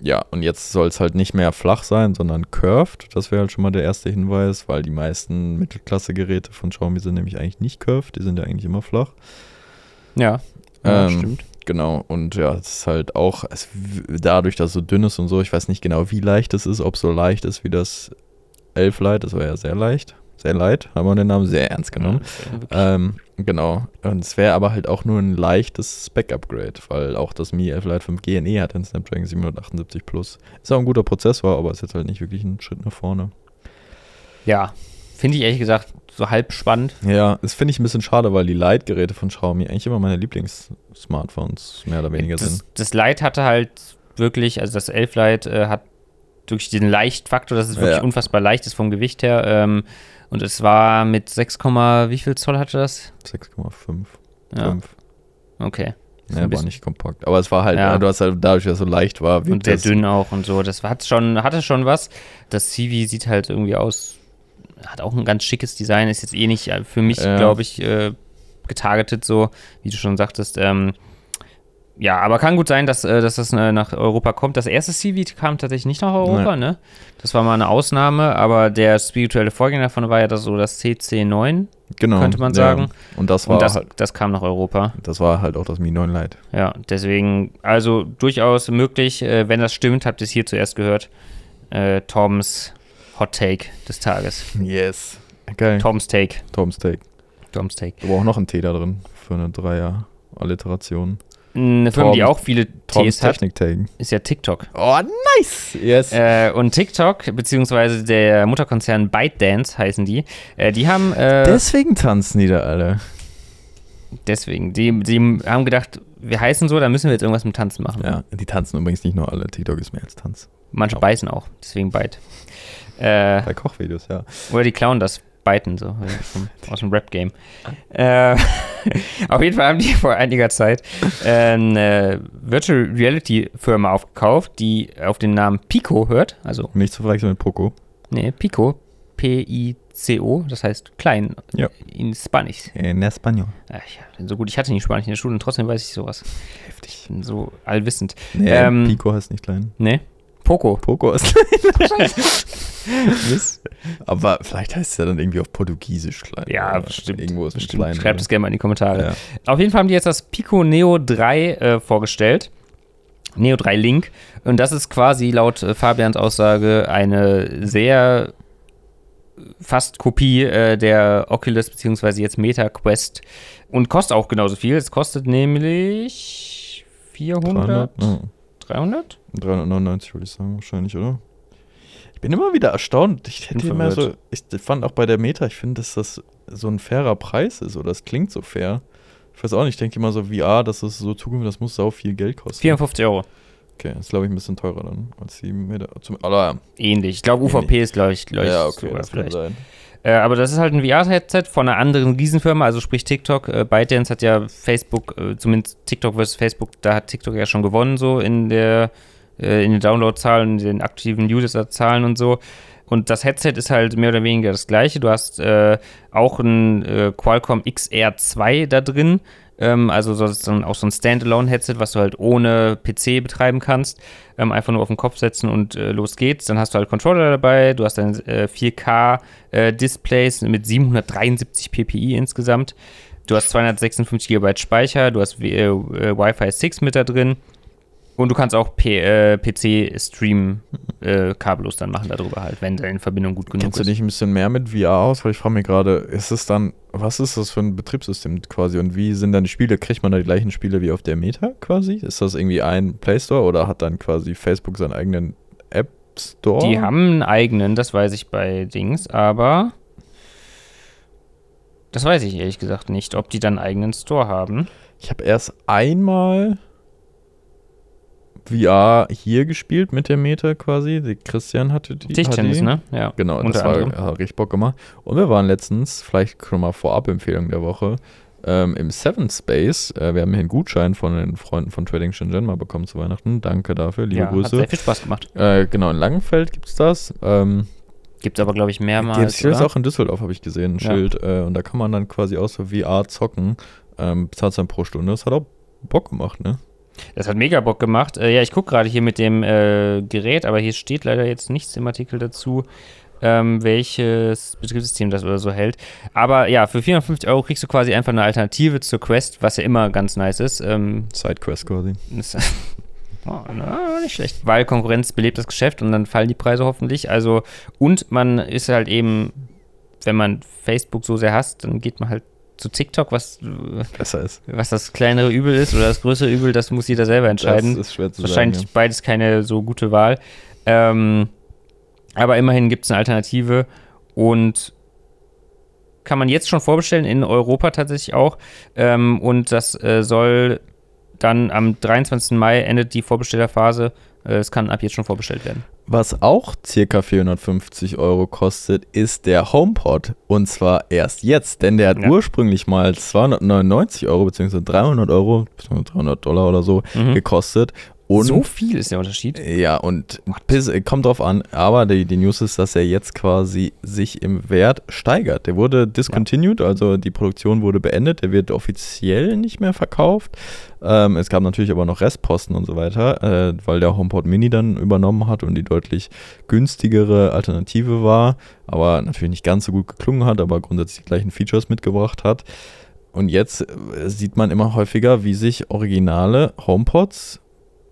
Ja, und jetzt soll es halt nicht mehr flach sein, sondern curved. Das wäre halt schon mal der erste Hinweis, weil die meisten Mittelklasse-Geräte von Xiaomi sind nämlich eigentlich nicht curved, die sind ja eigentlich immer flach. Ja, ja Ähm, stimmt. Genau, und ja, es ist halt auch, es, dadurch, dass es so dünn ist und so, ich weiß nicht genau, wie leicht es ist, ob es so leicht ist wie das 11 Lite, das war ja sehr leicht, sehr leid, haben wir den Namen sehr ernst genommen. Ja. Ähm, genau, und es wäre aber halt auch nur ein leichtes Spec-Upgrade, weil auch das Mi 11 Lite 5G NE hat den Snapdragon 778 Plus. Ist auch ein guter Prozessor, aber ist jetzt halt nicht wirklich ein Schritt nach vorne. ja, finde ich ehrlich gesagt so halb spannend. Ja, das finde ich ein bisschen schade, weil die Lite-Geräte von Xiaomi eigentlich immer meine Lieblings-Smartphones mehr oder weniger sind. Das, das Lite hatte halt wirklich, also das 11 Lite äh, hat durch diesen Leichtfaktor, dass es wirklich Ja. unfassbar leicht ist vom Gewicht her. Ähm, und es war mit 6, wie viel Zoll hatte das? 6,5. Ja, 5. okay. Ja, war nicht kompakt. Aber es war halt, Ja. du hast halt dadurch, dass es so leicht war, Und sehr das- dünn auch und so. Das hat schon, hatte schon was. Das CV sieht halt irgendwie aus, hat auch ein ganz schickes Design, ist jetzt eh nicht äh, für mich, Ja. glaube ich, äh, getargetet, so, wie du schon sagtest. Ähm, ja, aber kann gut sein, dass, äh, dass das äh, nach Europa kommt. Das erste Civi kam tatsächlich nicht nach Europa, ne? Das war mal eine Ausnahme, aber der spirituelle Vorgänger davon war ja das so das CC9, Genau. könnte man sagen. Ja. Und das war Und das, halt, das kam nach Europa. das war halt auch das Mi 9 Lite. Ja, deswegen, also durchaus möglich, wenn das stimmt, habt ihr es hier zuerst gehört. Äh, Toms Hot Take des Tages. Yes. Geil. Toms Take. Tom Steak. Toms Take. War auch noch ein T da drin für eine Dreier-Alliteration. Eine Firma, die auch viele Toms Ts hat, ist ja TikTok. Oh, nice. Yes. Äh, und TikTok, beziehungsweise der Mutterkonzern ByteDance heißen die, äh, die haben äh, Deswegen tanzen die da alle. deswegen, die, die haben gedacht, wir heißen so, da müssen wir jetzt irgendwas mit Tanzen machen. Ja, die tanzen übrigens nicht nur alle. TikTok ist mehr als Tanz. Manche Ja. beißen auch, deswegen Byte. Äh, Bei Kochvideos, ja. Oder die klauen das Biten so äh, vom, aus dem Rap-Game. Äh, auf jeden Fall haben die vor einiger Zeit äh, eine Virtual Reality Firma aufgekauft, die auf den Namen Pico hört. Also, Nicht zu verwechseln mit Poco. nee, Pico. P-I-C-O, das heißt klein Ja. in Spanisch. En Español. Ja, so gut, ich hatte nie Spanisch in der Schule und trotzdem weiß ich sowas. Heftig. Ich bin so allwissend. Nee, Ähm, Pico heißt nicht klein. Nee, Poco. Poco ist klein. Aber vielleicht heißt es ja dann irgendwie auf Portugiesisch klein. Ja, bestimmt. Irgendwo ist es Bestimmt. klein. Schreibt es gerne mal in die Kommentare. Ja. Auf jeden Fall haben die jetzt das Pico Neo 3 äh, vorgestellt. Neo 3 Link. Und das ist quasi laut äh, Fabians Aussage eine sehr fast Kopie äh, der Oculus bzw. jetzt Meta Quest und kostet auch genauso viel. Es kostet nämlich 400, 300, ja. 300? 399 würde ich sagen, wahrscheinlich, oder? Ich bin immer wieder erstaunt. Ich hätte immer so, ich fand auch bei der Meta, ich finde, dass das so ein fairer Preis ist, oder das klingt so fair. Ich weiß auch nicht, ich denke immer so, VR, das ist so Zukunft, das muss sau viel Geld kosten. 54 Euro. Okay, das ist glaube ich ein bisschen teurer dann als die Meta. Zum, aber, Ähnlich. Ich glaube, UVP ist, glaube ich, glaub ich ja, okay, das kann vielleicht. sein. Äh, aber das ist halt ein VR-Headset von einer anderen Riesenfirma, also sprich TikTok. Äh, ByteDance hat ja Facebook, äh, zumindest TikTok versus Facebook, da hat TikTok ja schon gewonnen, so in der äh, in den Download-Zahlen, in den aktiven User-Zahlen und so. Und das Headset ist halt mehr oder weniger das gleiche. Du hast äh, auch ein äh, Qualcomm XR2 da drin. Ähm, also so, ist dann auch so ein Standalone-Headset, was du halt ohne PC betreiben kannst. Ähm, einfach nur auf den Kopf setzen und äh, los geht's. Dann hast du halt Controller dabei. Du hast dann äh, 4K-Displays mit 773 ppi insgesamt. Du hast 256 GB Speicher. Du hast äh, äh, Wi-Fi 6 mit da drin. Und du kannst auch P äh, PC-Stream äh, kabellos dann machen darüber halt, wenn deine Verbindung gut genug Kennst du ist. dich ein bisschen mehr mit VR aus? Weil ich frage mich gerade, ist es dann, was ist das für ein Betriebssystem quasi und wie sind dann die Spiele? Kriegt man da die gleichen Spiele wie auf der Meta quasi? Ist das irgendwie ein Play Store oder hat dann quasi Facebook seinen eigenen App Store? Die haben einen eigenen, das weiß ich bei Dings, aber das weiß ich ehrlich gesagt nicht, ob die dann einen eigenen Store haben. Ich habe erst einmal VR hier gespielt mit der Meta quasi. Die Christian hatte die. Tischtennis, ne? Ja. Genau, unter das war, anderem. hat richtig Bock gemacht. Und wir waren letztens, vielleicht schon mal Vorab-Empfehlung der Woche, ähm, im Seven Space. Äh, wir haben hier einen Gutschein von den Freunden von Trading Shenzhen mal bekommen zu Weihnachten. Danke dafür, liebe ja, hat Grüße. sehr viel Spaß gemacht. Äh, genau, in Langenfeld gibt es das. Ähm, Gibt es aber, glaube ich, Gibt mehrmals. es oder? auch in Düsseldorf, habe ich gesehen, ein Ja. Schild. Äh, und da kann man dann quasi aus VR zocken. Ähm, bezahlt dann pro Stunde. Das hat auch Bock gemacht, ne? Das hat mega Bock gemacht. Äh, ja, ich gucke gerade hier mit dem äh, Gerät, aber hier steht leider jetzt nichts im Artikel dazu, ähm, welches Betriebssystem das oder so hält. Aber ja, für 450 Euro kriegst du quasi einfach eine Alternative zur Quest, was ja immer ganz nice ist. Ähm, Sidequest quasi. ist oh, na, nicht schlecht. Weil Konkurrenz belebt das Geschäft und dann fallen die Preise hoffentlich. Also, und man ist halt eben, wenn man Facebook so sehr hasst, dann geht man halt zu TikTok, was, Besser ist. was das kleinere Übel ist oder das größere Übel, das muss jeder selber entscheiden Das ist schwer zu wahrscheinlich sagen. beides keine so gute Wahl. Ähm, aber immerhin gibt es eine Alternative und kann man jetzt schon vorbestellen, in Europa tatsächlich auch. Ähm, und das äh, soll dann am 23. Mai endet die Vorbestellerphase. Äh, Es kann ab jetzt schon vorbestellt werden. Was auch circa 450 Euro kostet, ist der HomePod. Und zwar erst jetzt, denn der hat Ja. ursprünglich mal 299 Euro bzw. 300 Euro, bzw. 300 Dollar oder so Mhm. gekostet. Und so viel ist der Unterschied. Ja, und Piss, kommt drauf an, aber die, die News ist, dass er jetzt quasi sich im Wert steigert. Der wurde discontinued, also die Produktion wurde beendet, der wird offiziell nicht mehr verkauft. Ähm, es gab natürlich aber noch Restposten und so weiter, äh, weil der HomePod Mini dann übernommen hat und die deutlich günstigere Alternative war, aber natürlich nicht ganz so gut geklungen hat, aber grundsätzlich die gleichen Features mitgebracht hat. Und jetzt äh, sieht man immer häufiger, wie sich originale HomePods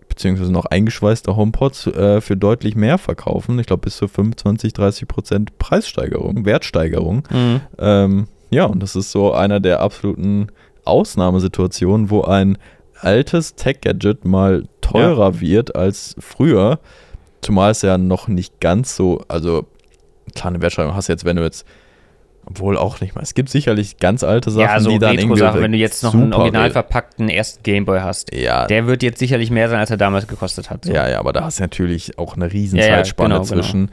beziehungsweise noch eingeschweißte HomePods äh, für deutlich mehr verkaufen. Ich glaube bis zu 25, 30 Prozent Preissteigerung, Wertsteigerung. Mhm. Ähm, ja, und das ist so einer der absoluten Ausnahmesituationen, wo ein altes Tech-Gadget mal teurer wird als früher. Zumal es ja noch nicht ganz so, also kleine Wertsteigerung hast du jetzt, wenn du jetzt obwohl auch nicht mal. Es gibt sicherlich ganz alte Sachen, ja, so die dann irgendwie. Retro-Sachen, wenn du jetzt noch einen original verpackten ersten Gameboy hast. Ja, Der wird jetzt sicherlich mehr sein, als er damals gekostet hat. So. Ja, ja, aber da hast du natürlich auch eine riesen Ja, ja, Zeitspanne genau, zwischen.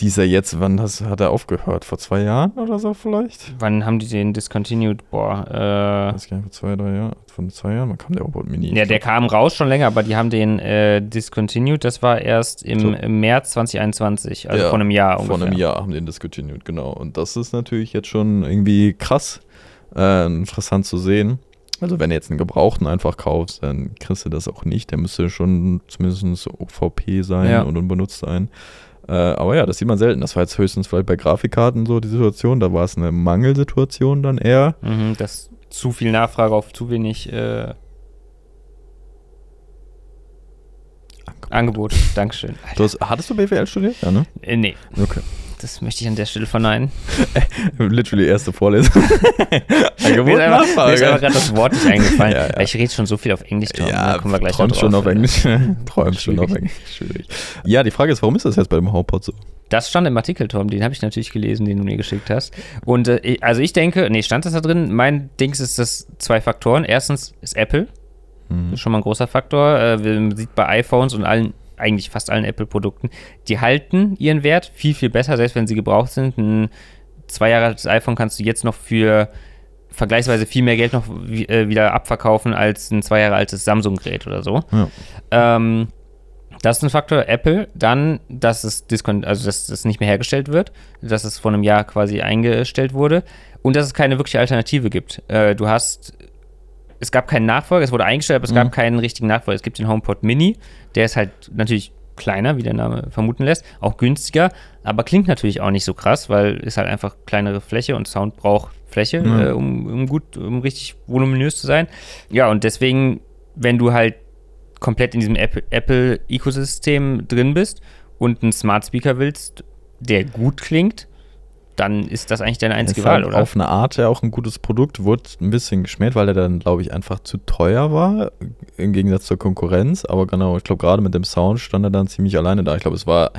Dieser jetzt, wann das, hat er aufgehört? Vor zwei Jahren oder so vielleicht? Wann haben die den discontinued? Boah, äh, gar nicht, vor zwei, drei Jahren. Von zwei Jahren, wann kam der Robot Mini? ja, der kam raus schon länger, aber die haben den äh, discontinued. Das war erst im, So. im März 2021, also Ja, vor einem Jahr ungefähr. Vor einem Jahr haben die den discontinued, genau. Und das ist natürlich jetzt schon irgendwie krass äh, interessant zu sehen. Also wenn du jetzt einen Gebrauchten einfach kaufst, dann kriegst du das auch nicht. Der müsste schon zumindest OVP sein Ja. und unbenutzt sein. Äh, aber ja, das sieht man selten. Das war jetzt höchstens vielleicht bei Grafikkarten so die Situation. Da war es eine Mangelsituation dann eher. Mhm, das zu viel Nachfrage auf zu wenig äh, Angebot. Dankeschön. Du hast, hattest du BWL studiert? Ja, ne? Äh, nee, Okay. Das möchte ich an der Stelle verneinen. Literally erste Vorlesung. Mir ist einfach, mir ist einfach gerade das Wort nicht eingefallen. Ja, ja. Ich rede schon so viel auf Englisch, Tom. Ja, da kommen wir gleich träumst noch schon auf Englisch. träumst schon auf. Englisch. Schwierig. Ja, die Frage ist, warum ist das jetzt bei dem HomePod so? Das stand im Artikel, Tom, den habe ich natürlich gelesen, den du mir geschickt hast. Und äh, also ich denke, nee, stand das da drin? Mein Dings ist das zwei Faktoren. Erstens ist Apple, das ist schon mal ein großer Faktor. Äh, man sieht bei iPhones und allen, eigentlich fast allen Apple-Produkten, die halten ihren Wert viel, viel besser, selbst wenn sie gebraucht sind. Ein zwei Jahre altes iPhone kannst du jetzt noch für vergleichsweise viel mehr Geld noch äh, wieder abverkaufen als ein zwei Jahre altes Samsung-Gerät oder so. Ja. Ähm, das ist ein Faktor. Apple, dann, dass es diskon also dass das nicht mehr hergestellt wird, dass es vor einem Jahr quasi eingestellt wurde und dass es keine wirkliche Alternative gibt. Äh, du hast, es gab keinen Nachfolger, es wurde eingestellt, aber es Mhm. gab keinen richtigen Nachfolger. Es gibt den HomePod Mini, der ist halt natürlich kleiner, wie der Name vermuten lässt, auch günstiger, aber klingt natürlich auch nicht so krass, weil ist halt einfach kleinere Fläche und Sound braucht Fläche, Ja. äh, um, um gut, um richtig voluminös zu sein. Ja, und deswegen, wenn du halt komplett in diesem Apple- Apple-Ökosystem drin bist und einen Smart Speaker willst, der gut klingt, dann ist das eigentlich deine einzige ist Wahl, halt oder? auf eine Art ja auch ein gutes Produkt, wurde ein bisschen geschmäht, weil er dann, glaube ich, einfach zu teuer war, im Gegensatz zur Konkurrenz. Aber genau, ich glaube, gerade mit dem Sound stand er dann ziemlich alleine da. Ich glaube, es war,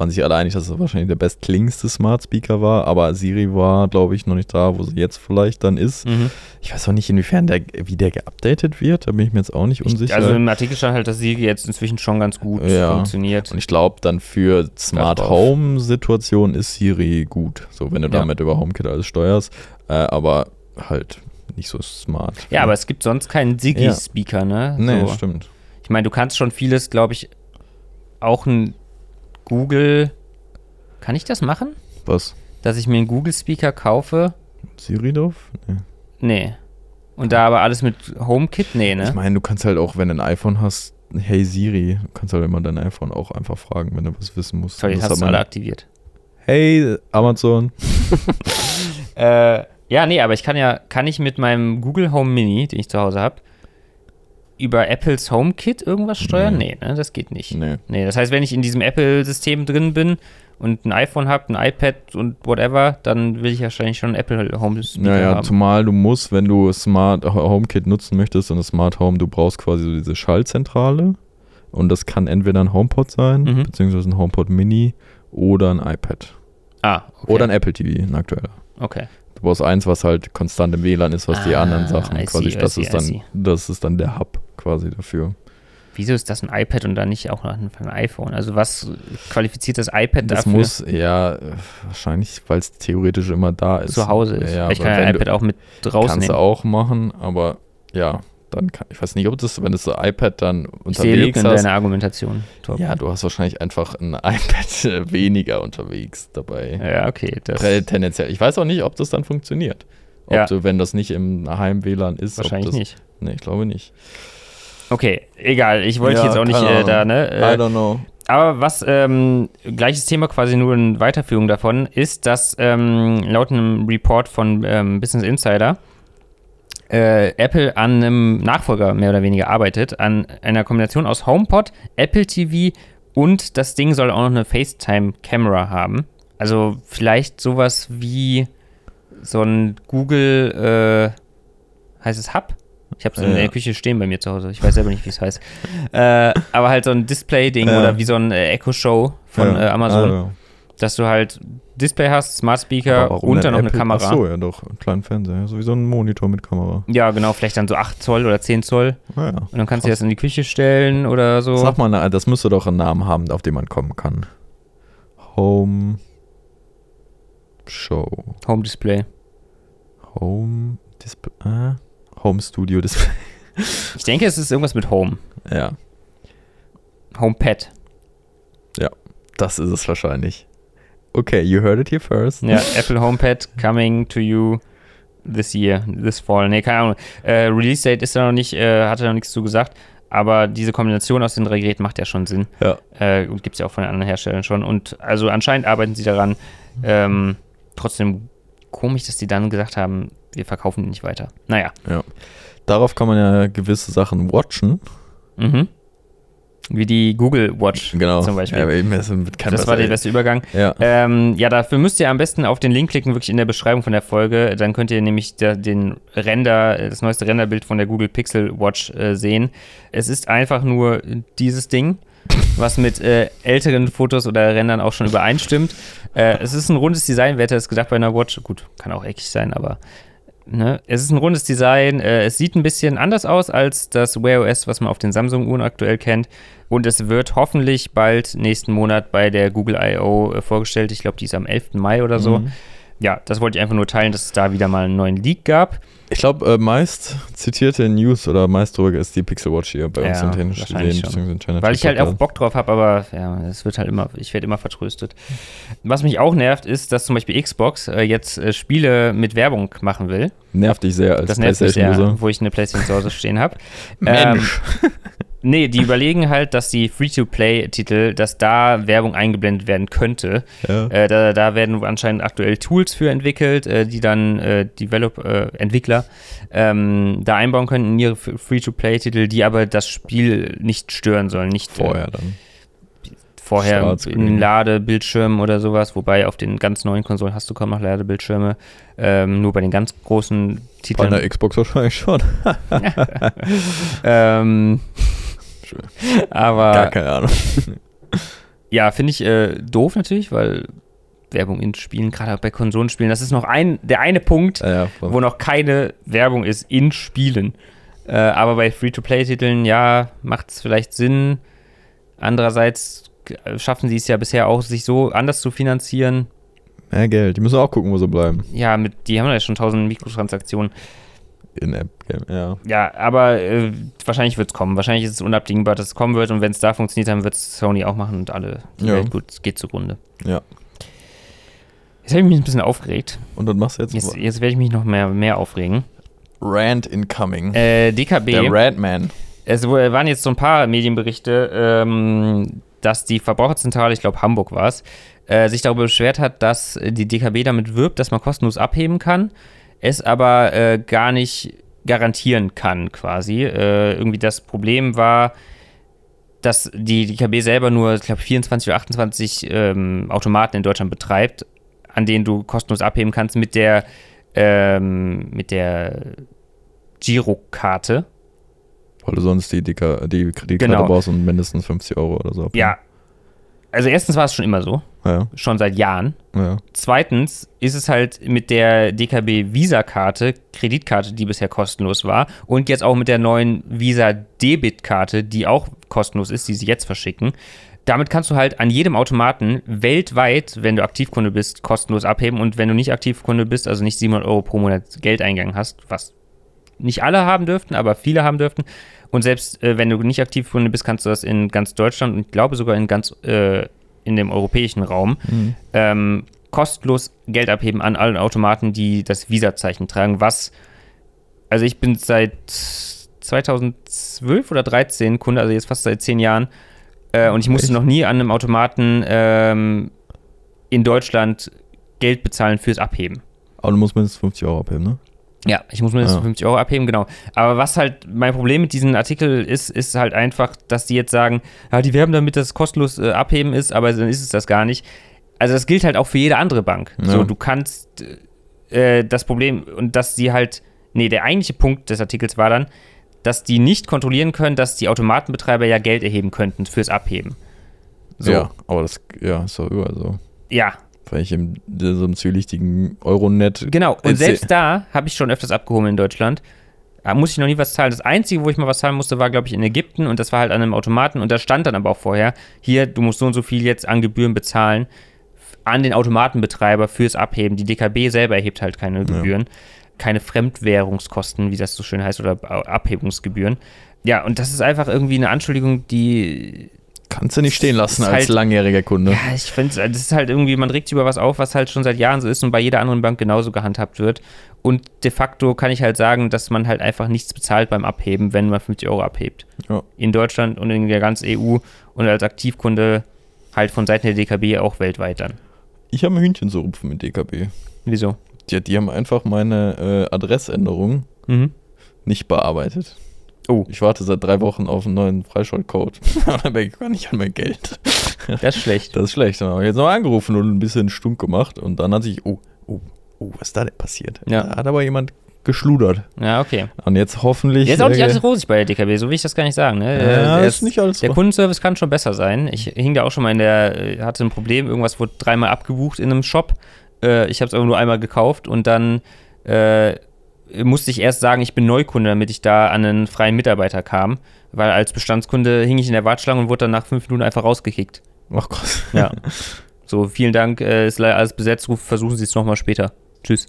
waren sich alle einig, dass es wahrscheinlich der bestklingendste Smart Speaker war, aber Siri war, glaube ich, noch nicht da, wo sie jetzt vielleicht dann ist. Mhm. Ich weiß auch nicht, inwiefern der, wie der geupdatet wird, da bin ich mir jetzt auch nicht unsicher. Also im Artikel stand halt, dass Siri jetzt inzwischen schon ganz gut Ja. funktioniert. Und ich glaube, dann für Smart. Home Situationen ist Siri gut. So, wenn du Ja. damit über HomeKit alles steuerst. Äh, aber halt nicht so smart. Ja, aber es gibt sonst keinen Siri-Speaker, ne? Nee, so. stimmt. Ich meine, du kannst schon vieles, glaube ich, auch ein Google. Kann ich das machen? Was? Dass ich mir einen Google-Speaker kaufe? Siri drauf? Nee. Nee. Und da aber alles mit HomeKit? Nee, ne? Ich meine, du kannst halt auch, wenn du ein iPhone hast, hey Siri, du kannst halt immer dein iPhone auch einfach fragen, wenn du was wissen musst. Sorry, Das hast du alle aktiviert. Hey Amazon. Äh, ja, nee, aber ich kann ja, kann ich mit meinem Google Home Mini, den ich zu Hause habe, über Apples HomeKit irgendwas steuern? Nee, ne, das geht nicht. Nee. Nee, das heißt, wenn ich in diesem Apple-System drin bin und ein iPhone habe, ein iPad und whatever, dann will ich wahrscheinlich schon einen Apple Home Speaker Naja, haben. zumal du musst, wenn du Smart HomeKit nutzen möchtest und das Smart Home, du brauchst quasi so diese Schaltzentrale und das kann entweder ein HomePod sein, Mhm. beziehungsweise ein HomePod Mini oder ein iPad ah, okay. oder ein Apple TV, ein aktueller. Okay. Du brauchst eins, was halt konstant im WLAN ist, was die Ah, anderen Sachen quasi, see, I das see, ist dann, das ist dann der Hub quasi dafür. Wieso ist das ein iPad und dann nicht auch noch ein iPhone? Also was qualifiziert das iPad Das dafür? muss, ja, wahrscheinlich, weil es theoretisch immer da ist. zu Hause ist. Ja, ich kann ein iPad auch mit Kannst rausnehmen. du auch machen, aber ja, dann kann ich weiß nicht, ob das, wenn das so iPad dann Ich sehe Lügen unterwegs in hast. deiner Argumentation. Torben. Ja, du hast wahrscheinlich einfach ein iPad äh, weniger unterwegs dabei. ja, okay. Das Tendenziell. Ich weiß auch nicht, ob das dann funktioniert. Ob Ja. du, wenn das nicht im Heim-WLAN ist. wahrscheinlich das, nicht. Nee, ich glaube nicht. Okay, egal. Ich wollte Ja, jetzt auch nicht äh, da, ne? Äh, don't know. Aber was, ähm, gleiches Thema quasi nur in Weiterführung davon, ist, dass ähm, laut einem Report von ähm, Business Insider äh, Apple an einem Nachfolger mehr oder weniger arbeitet, an einer Kombination aus HomePod, Apple TV und das Ding soll auch noch eine FaceTime-Kamera haben. Also vielleicht sowas wie so ein Google, äh, heißt es Hub? Ich habe es in Ja. der Küche stehen bei mir zu Hause. Ich weiß selber nicht, wie es heißt. äh, aber halt so ein Display-Ding Ja. oder wie so ein äh, Echo Show von Ja. äh, Amazon, Ah, dass du halt Display hast, Smart Speaker und dann noch eine Apple? Kamera. Ach so, ja doch, einen kleinen Fernseher, sowieso ein Monitor mit Kamera. Ja, genau, vielleicht dann so 8 Zoll oder 10 Zoll. Naja. Und dann kannst du das in die Küche stellen oder so. Sag mal, das müsste doch einen Namen haben, auf den man kommen kann. Home Show. Home Display. Home Display. Äh? Home Studio Display. Ich denke, es ist irgendwas mit Home. ja, HomePad. das ist es wahrscheinlich. Okay, you heard it here first. Ja, Apple HomePad coming to you this year, this fall. Nee, keine Ahnung. Äh, Release Date ist da noch nicht, äh, hat er noch nichts zu gesagt. Aber diese Kombination aus den drei Geräten macht ja schon Sinn. Ja. Äh, und gibt es ja auch von den anderen Herstellern schon. Und also anscheinend arbeiten sie daran. Ähm, trotzdem komisch, dass die dann gesagt haben, wir verkaufen die nicht weiter. Naja. Darauf kann man ja gewisse Sachen watchen. Mhm. Wie die Google Watch Genau. zum Beispiel. Ja, aber eben, kein das war der beste Übergang. Ja. Ähm, ja, dafür müsst ihr am besten auf den Link klicken, wirklich in der Beschreibung von der Folge. Dann könnt ihr nämlich da, den Render, das neueste Renderbild von der Google Pixel Watch äh, sehen. Es ist einfach nur dieses Ding, was mit äh, älteren Fotos oder Rendern auch schon übereinstimmt. Äh, es ist ein rundes Design, wer hätte es gedacht bei einer Watch? Gut, kann auch eckig sein, aber Ne? Es ist ein rundes Design. Äh, es sieht ein bisschen anders aus als das Wear OS, was man auf den Samsung-Uhren aktuell kennt. Und es wird hoffentlich bald nächsten Monat bei der Google I.O. Äh, vorgestellt. Ich glaube, die ist am 11. Mai oder so. Mhm. Ja, das wollte ich einfach nur teilen, dass es da wieder mal einen neuen Leak gab. Ich glaube, äh, meist zitierte News oder meist drüber ist die Pixel Watch hier bei uns Ja, in den China Weil ich halt auch Bock drauf habe, aber ja, es wird halt immer, ich werde immer vertröstet. Was mich auch nervt, ist, dass zum Beispiel Xbox äh, jetzt äh, Spiele mit Werbung machen will. Nervt dich sehr als Das nervt mich ja, wo ich eine PlayStation zu Hause stehen habe. Mensch. Nee, die überlegen halt, dass die Free-to-Play-Titel, dass da Werbung eingeblendet werden könnte. ja. Äh, da, da werden anscheinend aktuell Tools für entwickelt, äh, die dann äh, Develop, äh, Entwickler ähm, da einbauen können in ihre Free-to-Play-Titel, die aber das Spiel nicht stören sollen. Nicht äh, Vorher dann. vorher in den Ladebildschirmen oder sowas, wobei auf den ganz neuen Konsolen hast du kaum noch Ladebildschirme. Ähm, nur bei den ganz großen Bei Titeln. einer Xbox wahrscheinlich schon. Ähm, Schön. aber Gar keine Ahnung. Ja, finde ich äh, doof natürlich, weil Werbung in Spielen, gerade bei Konsolenspielen, das ist noch ein, der eine Punkt, Ja, ja, wo noch keine Werbung ist in Spielen. Äh, aber bei Free-to-Play-Titeln, ja, macht es vielleicht Sinn. Andererseits äh, schaffen sie es ja bisher auch, sich so anders zu finanzieren. Mehr Geld. Die müssen auch gucken, wo sie bleiben. Ja, mit, die haben ja schon tausend Mikrotransaktionen. In-App-Game, ja. Ja, aber äh, wahrscheinlich wird es kommen. Wahrscheinlich ist es unabdingbar, dass es kommen wird. Und wenn es da funktioniert, dann wird es Sony auch machen und alle. Die Ja. Welt gut, es geht zugrunde. Ja. Jetzt habe ich mich ein bisschen aufgeregt. Und dann machst du jetzt, Jetzt, jetzt werde ich mich noch mehr, mehr aufregen. Rand incoming. Äh, DKB, Der Radman. es wo- waren jetzt so ein paar Medienberichte, ähm, dass die Verbraucherzentrale, ich glaube Hamburg war es, äh, sich darüber beschwert hat, dass die DKB damit wirbt, dass man kostenlos abheben kann, es aber äh, gar nicht garantieren kann quasi. Äh, irgendwie das Problem war, dass die DKB selber nur, ich glaube, 24 oder 28 ähm, Automaten in Deutschland betreibt, an denen du kostenlos abheben kannst mit der, ähm, mit der Girokarte. Weil du sonst die, Dika, die Kreditkarte Genau. brauchst und mindestens 50 Euro oder so. Ja. Also erstens war es schon immer so, Ja, schon seit Jahren. ja. Zweitens ist es halt mit der DKB Visa-Karte, Kreditkarte, die bisher kostenlos war, und jetzt auch mit der neuen Visa Debit-Karte, die auch kostenlos ist, die sie jetzt verschicken. Damit kannst du halt an jedem Automaten weltweit, wenn du Aktivkunde bist, kostenlos abheben. Und wenn du nicht Aktivkunde bist, also nicht 700 Euro pro Monat Geldeingang hast, was nicht alle haben dürften, aber viele haben dürften. Und selbst äh, wenn du nicht Aktivkunde bist, kannst du das in ganz Deutschland und ich glaube sogar in ganz äh, in dem europäischen Raum Mhm. ähm, kostenlos Geld abheben an allen Automaten, die das Visa-Zeichen tragen. Was, also ich bin seit 2012 oder 13 Kunde, also jetzt fast seit zehn Jahren, äh, und ich musste Echt? noch nie an einem Automaten ähm, in Deutschland Geld bezahlen fürs Abheben. Aber du musst mindestens 50 Euro abheben, ne? Ja, ich muss mindestens Ja. 50 Euro abheben, genau. Aber was halt mein Problem mit diesem Artikel ist, ist halt einfach, dass die jetzt sagen, ja, die werben damit, dass es kostenlos äh, abheben ist, aber dann ist es das gar nicht. Also das gilt halt auch für jede andere Bank. Ja. So, du kannst äh, das Problem und dass sie halt, nee, der eigentliche Punkt des Artikels war dann, dass die nicht kontrollieren können, dass die Automatenbetreiber ja Geld erheben könnten fürs Abheben. So, Ja, aber das ja, ist doch überall so. ja Weil ich in so einem zwielichtigen Euronet. Genau, und selbst da habe ich schon öfters abgehoben in Deutschland. Da muss ich noch nie was zahlen. Das Einzige, wo ich mal was zahlen musste, war, glaube ich, in Ägypten und das war halt an einem Automaten und da stand dann aber auch vorher, hier, du musst so und so viel jetzt an Gebühren bezahlen an den Automatenbetreiber fürs Abheben. Die DKB selber erhebt halt keine Gebühren, keine Fremdwährungskosten, wie das so schön heißt, oder Ab- Abhebungsgebühren. Ja, und das ist einfach irgendwie eine Anschuldigung, die Kannst du nicht stehen lassen als halt- langjähriger Kunde. ja, ich finde, das ist halt irgendwie, man regt sich über was auf, was halt schon seit Jahren so ist und bei jeder anderen Bank genauso gehandhabt wird. Und de facto kann ich halt sagen, dass man halt einfach nichts bezahlt beim Abheben, wenn man 50 Euro abhebt. Ja. In Deutschland und in der ganzen EU und als Aktivkunde halt von Seiten der DKB auch weltweit dann. Ich habe ein Hühnchen zu rupfen mit DKB. Wieso? Die, die haben einfach meine äh, Adressänderung Mhm. nicht bearbeitet. Oh. Ich warte seit drei Wochen auf einen neuen Freischaltcode. Und dann denke ich gar nicht an mein Geld. Das ist schlecht. Das ist schlecht. Dann habe ich jetzt noch angerufen und ein bisschen stunk gemacht. Und dann hat sich, oh, oh, oh, was ist da denn passiert? Ja. Da hat aber jemand geschludert. Ja, okay. Und jetzt hoffentlich. Jetzt ist auch nicht äh, alles rosig bei der DKB, so will ich das gar nicht sagen. Ne? Ja, Der ist nicht alles Der. Kundenservice kann schon besser sein. Ich hing da auch schon mal in der, äh, hatte ein Problem, irgendwas wurde dreimal abgebucht in einem Shop. Äh, ich habe es aber nur einmal gekauft und dann äh, musste ich erst sagen, ich bin Neukunde, damit ich da an einen freien Mitarbeiter kam. Weil als Bestandskunde hing ich in der Warteschlange und wurde dann nach fünf Minuten einfach rausgekickt. Ach Gott. Ja. so, vielen Dank, äh, ist leider alles besetzt, versuchen Sie es nochmal später. Tschüss.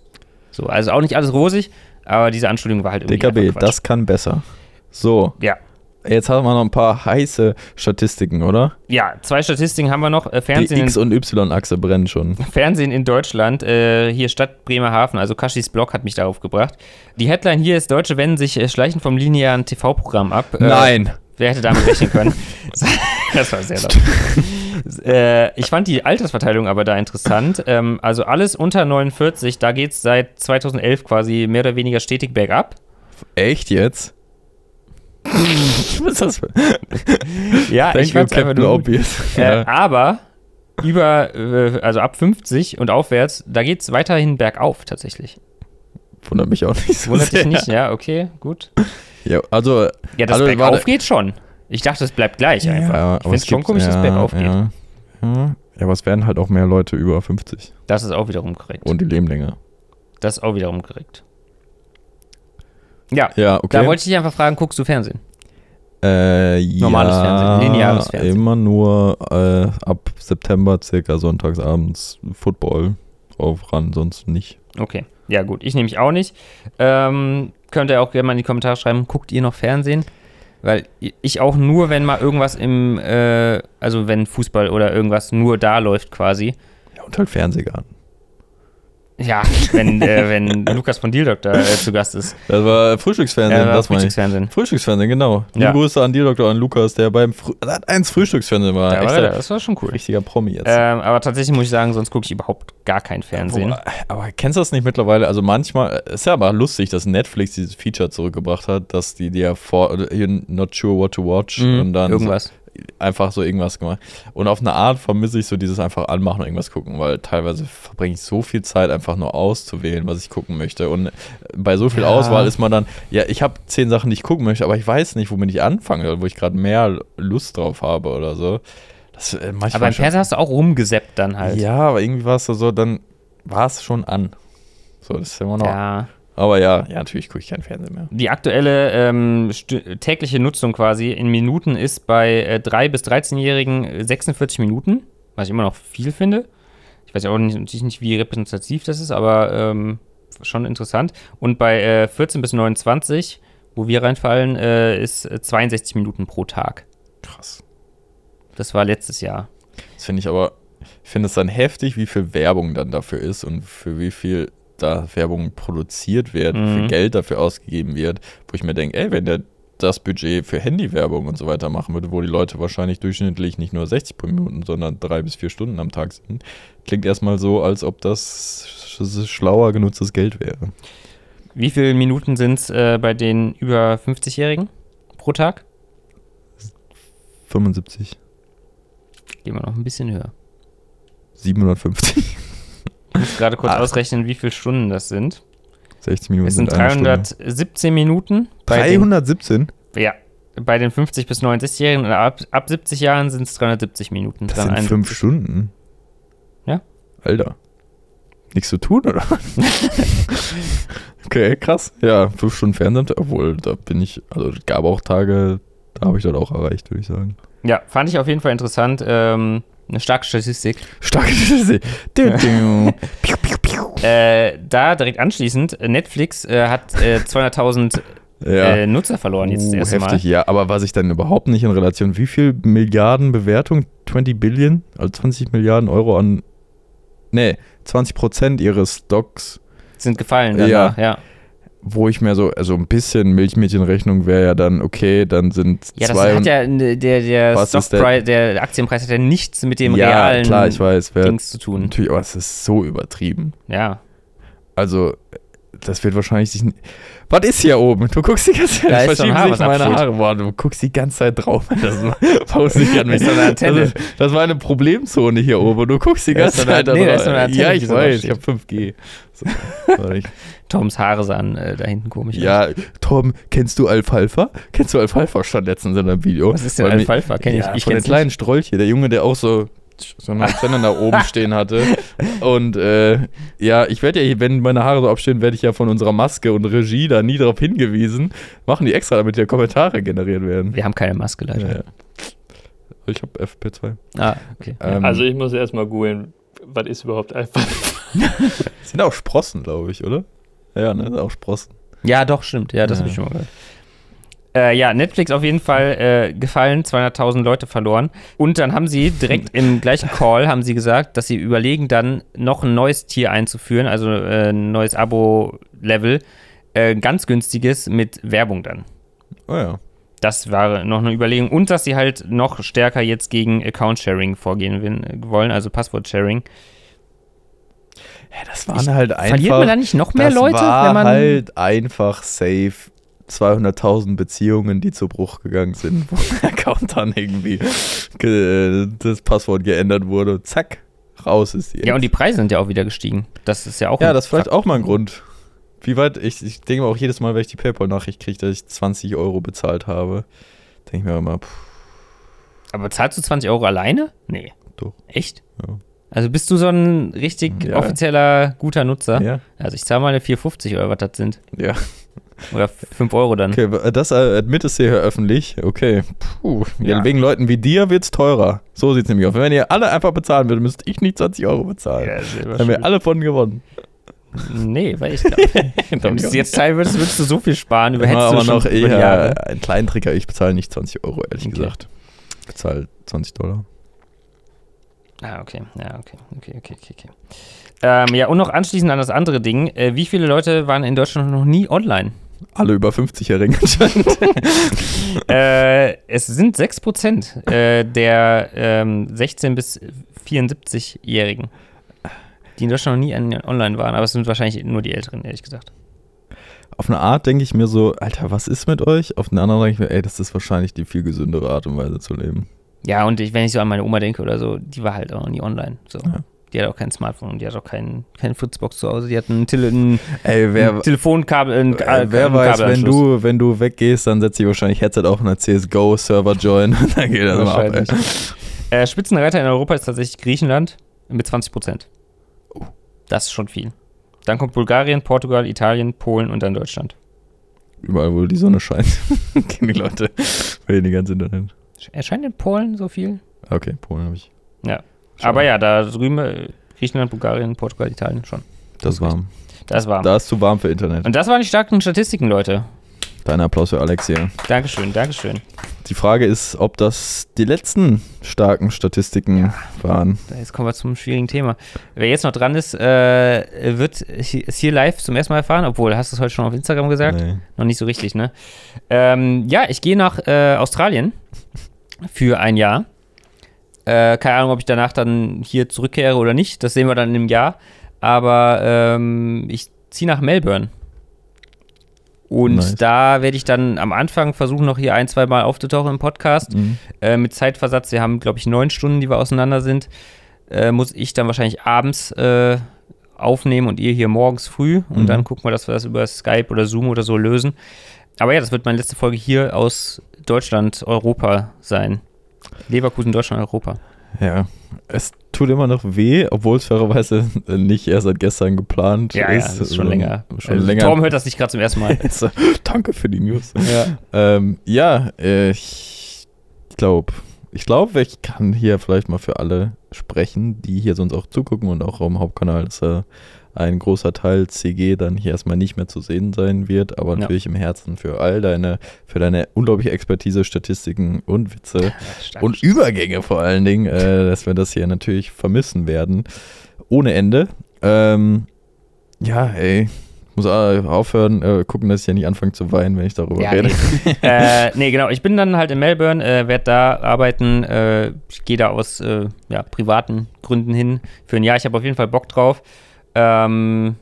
So, also auch nicht alles rosig, aber diese Anschuldigung war halt irgendwie DKB, das kann besser. So, Ja. Jetzt haben wir noch ein paar heiße Statistiken, oder? Ja, zwei Statistiken haben wir noch. Äh, Die Fernsehen, in, X- und Y-Achse brennen schon. Fernsehen in Deutschland, äh, hier Stadt Bremerhaven, also Kaschis Blog hat mich darauf gebracht. Die Headline hier ist, Deutsche wenden sich äh, schleichend vom linearen TV-Programm ab. Äh, Nein. Wer hätte damit rechnen können? das war sehr laut. äh, ich fand die Altersverteilung aber da interessant. Ähm, also alles unter 49, da geht es seit 2011 quasi mehr oder weniger stetig bergab. Echt jetzt? Was ist das für? Ja, Thank ich fand's einfach Captain nur. Obvious. Äh, Ja. aber über, äh, also ab 50 und aufwärts, da geht es weiterhin bergauf tatsächlich. Wundert mich auch nicht so Wundert sehr. dich nicht? Ja, okay, gut. Ja, also, Ja, das Also, bergauf warte. geht schon. Ich dachte, es bleibt gleich einfach. ja, ich finde es schon komisch, dass es ja, bergauf geht. Ja. Ja. ja, aber es werden halt auch mehr Leute über 50 Das ist auch wiederum korrekt. und die leben länger. Das ist auch wiederum korrekt. Ja, Ja, okay. da wollte ich dich einfach fragen, guckst du Fernsehen? Äh, Normales ja, Fernsehen, lineares Fernsehen. Immer nur äh, ab September circa sonntagsabends Football auf ran, sonst nicht. Okay, ja gut, ich nehme mich auch nicht. Ähm, könnt ihr auch gerne mal in die Kommentare schreiben, guckt ihr noch Fernsehen? Weil ich auch nur, wenn mal irgendwas im, äh, also wenn Fußball oder irgendwas nur da läuft quasi. Ja, und halt Fernsehgarten. Ja, wenn, äh, wenn Lukas von Deal Doctor äh, zu Gast ist. Das war Frühstücksfernsehen, Ja, das meine ich. Frühstücksfernsehen. Frühstücksfernsehen, genau. Ja. Liebe Grüße an die Doktor, an Lukas, der beim Sat 1 Frühstücksfernsehen war. Ja, aber das war schon cool. richtiger Promi jetzt. Ähm, aber tatsächlich muss ich sagen, sonst gucke ich überhaupt gar kein Fernsehen. Boah, aber kennst du das nicht mittlerweile? Also manchmal, ist ja aber lustig, dass Netflix dieses Feature zurückgebracht hat, dass die dir vor, you're not sure what to watch Mhm, und dann irgendwas. Einfach so irgendwas gemacht. Und auf eine Art vermisse ich so dieses einfach anmachen und irgendwas gucken, weil teilweise verbringe ich so viel Zeit einfach nur auszuwählen, was ich gucken möchte. Und bei so viel Ja. Auswahl ist man dann, ja, ich habe zehn Sachen, die ich gucken möchte, aber ich weiß nicht, womit ich anfangen soll, wo ich gerade mehr Lust drauf habe oder so. Das äh, Aber im schon- Fernseher hast du auch rumgeseppt dann halt. ja, aber irgendwie war es so, so, dann war es schon an. So, das ist immer noch. Ja. Aber ja, ja, natürlich gucke ich kein Fernsehen mehr. Die aktuelle ähm, tägliche Nutzung quasi in Minuten ist bei äh, 3- bis 13-Jährigen 46 Minuten, was ich immer noch viel finde. Ich weiß ja auch nicht, natürlich nicht, wie repräsentativ das ist, aber ähm, schon interessant. Und bei äh, 14 bis 29, wo wir reinfallen, äh, ist äh, 62 Minuten pro Tag. Krass. Das war letztes Jahr. Das finde ich aber, ich finde es dann heftig, wie viel Werbung dann dafür ist und für wie viel da Werbung produziert wird, Mhm. Geld dafür ausgegeben wird, wo ich mir denke, ey, wenn der das Budget für Handywerbung und so weiter machen würde, wo die Leute wahrscheinlich durchschnittlich nicht nur 60 pro Minuten, sondern drei bis vier Stunden am Tag sind, klingt erstmal so, als ob das sch- schlauer genutztes Geld wäre. Wie viele Minuten sind es äh, bei den über 50-Jährigen pro Tag? 75, Gehen wir noch ein bisschen höher. 750, Ich muss gerade kurz Ach. ausrechnen, wie viele Stunden das sind. 60 Minuten Es sind eine Stunde. 317 Minuten. Bei den, 317? ja, bei den 50 bis 90-Jährigen. Und ab, ab 70 Jahren sind es 370 Minuten. Das sind 371. fünf Stunden. Ja. Alter. Nichts zu tun, oder? okay, krass. Ja, fünf Stunden Fernsehen, obwohl, da bin ich, also es gab auch Tage, da habe ich das auch erreicht, würde ich sagen. Ja, fand ich auf jeden Fall interessant. Ähm, eine starke Statistik. Starke Statistik. Du, du. Piu, piu, piu. Äh, da direkt anschließend, Netflix äh, hat äh, 200.000 Ja. äh, Nutzer verloren jetzt das Uh, erste heftig, ja. Aber was ich dann überhaupt nicht in Relation, wie viel Milliarden Bewertung? 20 Billion? Also 20 Milliarden Euro an, nee, 20 Prozent ihres Stocks Sind gefallen danach, ja. Wo ich mir so, also ein bisschen Milchmädchenrechnung wäre ja dann, okay, dann sind Ja, das zwei hat ja, der, der Stockpreis, der Aktienpreis hat ja nichts mit dem ja, realen klar, ich weiß, Dings zu tun. natürlich, aber es ist so übertrieben. Ja. Also, das wird wahrscheinlich sich. Was ist hier oben? Du guckst die ganze Zeit. Da verschieben Haar, sich meine absteht. Haare. Boah, du guckst die ganze Zeit drauf. Das baust dich an mich. Das, ist, das war eine Problemzone hier oben. Du guckst die ganze Zeit da nee, da drauf. ist so eine Antenne, Ja, ich weiß. Ich habe 5G. So. Toms Haare sahen äh, da hinten komisch aus. ja, Tom, kennst du Alfalfa? Kennst du Alfalfa? Stand letztens in einem Video. Was ist denn Weil Alfalfa? Kenn ich, ja, ich von den kenn's kleinen. Strolche, der Junge, der auch so so eine Antenne da oben stehen hatte. Und äh, ja, ich werde ja, wenn meine Haare so abstehen, werde ich ja von unserer Maske und Regie da nie darauf hingewiesen. Machen die extra, damit ja Kommentare generiert werden. Wir haben keine Maske leider. Ja, ja. Ich habe FP2. Ah, okay. Ähm, Also ich muss erstmal googeln, was ist überhaupt einfach. sind auch Sprossen, glaube ich, oder? Ja, ne, auch Sprossen. Ja, doch, stimmt. Ja, das Ja. habe ich schon mal gehört. Äh, ja, Netflix auf jeden Fall äh, gefallen, 200.000 Leute verloren. Und dann haben sie direkt im gleichen Call haben sie gesagt, dass sie überlegen, dann noch ein neues Tier einzuführen, also äh, ein neues Abo-Level, äh, ganz günstiges mit Werbung dann. Oh ja. Das war noch eine Überlegung. Und dass sie halt noch stärker jetzt gegen Account-Sharing vorgehen wollen, also Passwort-Sharing. Ja, das waren halt einfach. Verliert man da nicht noch mehr das Leute, war wenn man. halt einfach safe 200.000 Beziehungen, die zu Bruch gegangen sind, wo der Account dann irgendwie ge das Passwort geändert wurde. Zack, raus ist die. ja, und die Preise sind ja auch wieder gestiegen. Das ist ja auch ja, das ist vielleicht Fakt. auch mal ein Grund. Wie weit, ich, ich denke mir auch jedes Mal, wenn ich die PayPal-Nachricht kriege, dass ich 20 Euro bezahlt habe, denke ich mir immer, pff, Aber zahlst du 20 Euro alleine? Nee. Doch. Echt? Ja. Also bist du so ein richtig Ja. offizieller guter Nutzer? ja, Also ich zahle mal eine 4,50 oder was das sind. ja. Oder 5 Euro dann. Okay, das äh, admittest du hier öffentlich. Okay, puh. Ja. Ja. Wegen Leuten wie dir wird's teurer. So sieht's nämlich aus. Wenn ihr alle einfach bezahlen würdet, müsste ich nicht 20 Euro bezahlen. Ja, das ist Dann haben wir alle von gewonnen. Nee, weil ich glaube, wenn du es jetzt teilen würdest, würdest du so viel sparen. Mache du aber noch über die Jahre. eher einen kleinen Tricker. Ich bezahle nicht 20 Euro, ehrlich Okay. gesagt. Ich bezahle 20 Dollar. Ah, okay. Ja, okay. Okay, okay, okay, okay. Ähm, ja, und noch anschließend an das andere Ding. Äh, wie viele Leute waren in Deutschland noch nie online? Alle über 50-Jährigen anscheinend. äh, es sind 6% äh, der ähm, 16- bis 74-Jährigen, die in Deutschland noch nie online waren. Aber es sind wahrscheinlich nur die Älteren, ehrlich gesagt. Auf eine Art denke ich mir so, Alter, was ist mit euch? Auf eine andere denke ich mir, ey, das ist wahrscheinlich die viel gesündere Art und Weise zu leben. Ja, und ich, wenn ich so an meine Oma denke oder so, die war halt auch noch nie online. So. Ja. Die hat auch kein Smartphone und die hat auch kein, keine Fritzbox zu Hause. Die hat ein, Tele ein, Ey, wer, ein Telefonkabel, ein, äh, wer weiß, wenn du, wenn du weggehst, dann setzt sich wahrscheinlich Headset auf und dann CSGO-Server join und dann geht das mal ab. Ey. Äh, Spitzenreiter in Europa ist tatsächlich Griechenland mit 20 Prozent. Oh. Das ist schon viel. Dann kommt Bulgarien, Portugal, Italien, Polen und dann Deutschland. Überall, wo die Sonne scheint, gehen die Leute weniger ins Internet. Erscheint in Polen so viel? Okay, Polen habe ich. Ja. Schon. Aber ja, da drüben Griechenland, Bulgarien, Portugal, Italien schon. Das war. Das war. Da ist zu warm für Internet. Und das waren die starken Statistiken, Leute. Dein Applaus für Alex hier. Dankeschön, Dankeschön. Die Frage ist, ob das die letzten starken Statistiken waren. Jetzt kommen wir zum schwierigen Thema. Wer jetzt noch dran ist, äh, wird es hier live zum ersten Mal erfahren, obwohl, hast du es heute schon auf Instagram gesagt? Nee. Noch nicht so richtig, ne? Ähm, ja, ich gehe nach äh, Australien für ein Jahr. Äh, keine Ahnung, ob ich danach dann hier zurückkehre oder nicht. Das sehen wir dann in einem Jahr. Aber ähm, ich ziehe nach Melbourne. Und Nice. da werde ich dann am Anfang versuchen, noch hier ein, zwei Mal aufzutauchen im Podcast. Mhm. Äh, mit Zeitversatz, wir haben, glaube ich, neun Stunden, die wir auseinander sind. Äh, muss ich dann wahrscheinlich abends äh, aufnehmen und ihr hier morgens früh. Und Mhm. dann gucken wir, dass wir das über Skype oder Zoom oder so lösen. Aber ja, das wird meine letzte Folge hier aus Deutschland, Europa sein. Leverkusen, Deutschland, Europa. Ja, es tut immer noch weh, obwohl es fairerweise nicht erst seit gestern geplant Ja, ja, ist. das ist schon Also, länger. Schon Also, länger. Torben hört das nicht gerade zum ersten Mal. Äh, Danke für die News. ja. Ähm, ja, äh, ich glaube, ich glaube, ich kann hier vielleicht mal für alle sprechen, die hier sonst auch zugucken und auch am Hauptkanal, dass äh, ein großer Teil CG dann hier erstmal nicht mehr zu sehen sein wird, aber Ja. natürlich im Herzen für all deine, für deine unglaubliche Expertise, Statistiken und Witze stark. und Übergänge vor allen Dingen, äh, dass wir das hier natürlich vermissen werden. Ohne Ende. Ähm, ja, ey. Muss aufhören, äh, gucken, dass ich ja nicht anfange zu weinen, wenn ich darüber Ja, rede. nee. äh, nee, genau. Ich bin dann halt in Melbourne, äh, werde da arbeiten. Äh, ich gehe da aus äh, ja, privaten Gründen hin für ein Jahr. Ich habe auf jeden Fall Bock drauf. Ähm,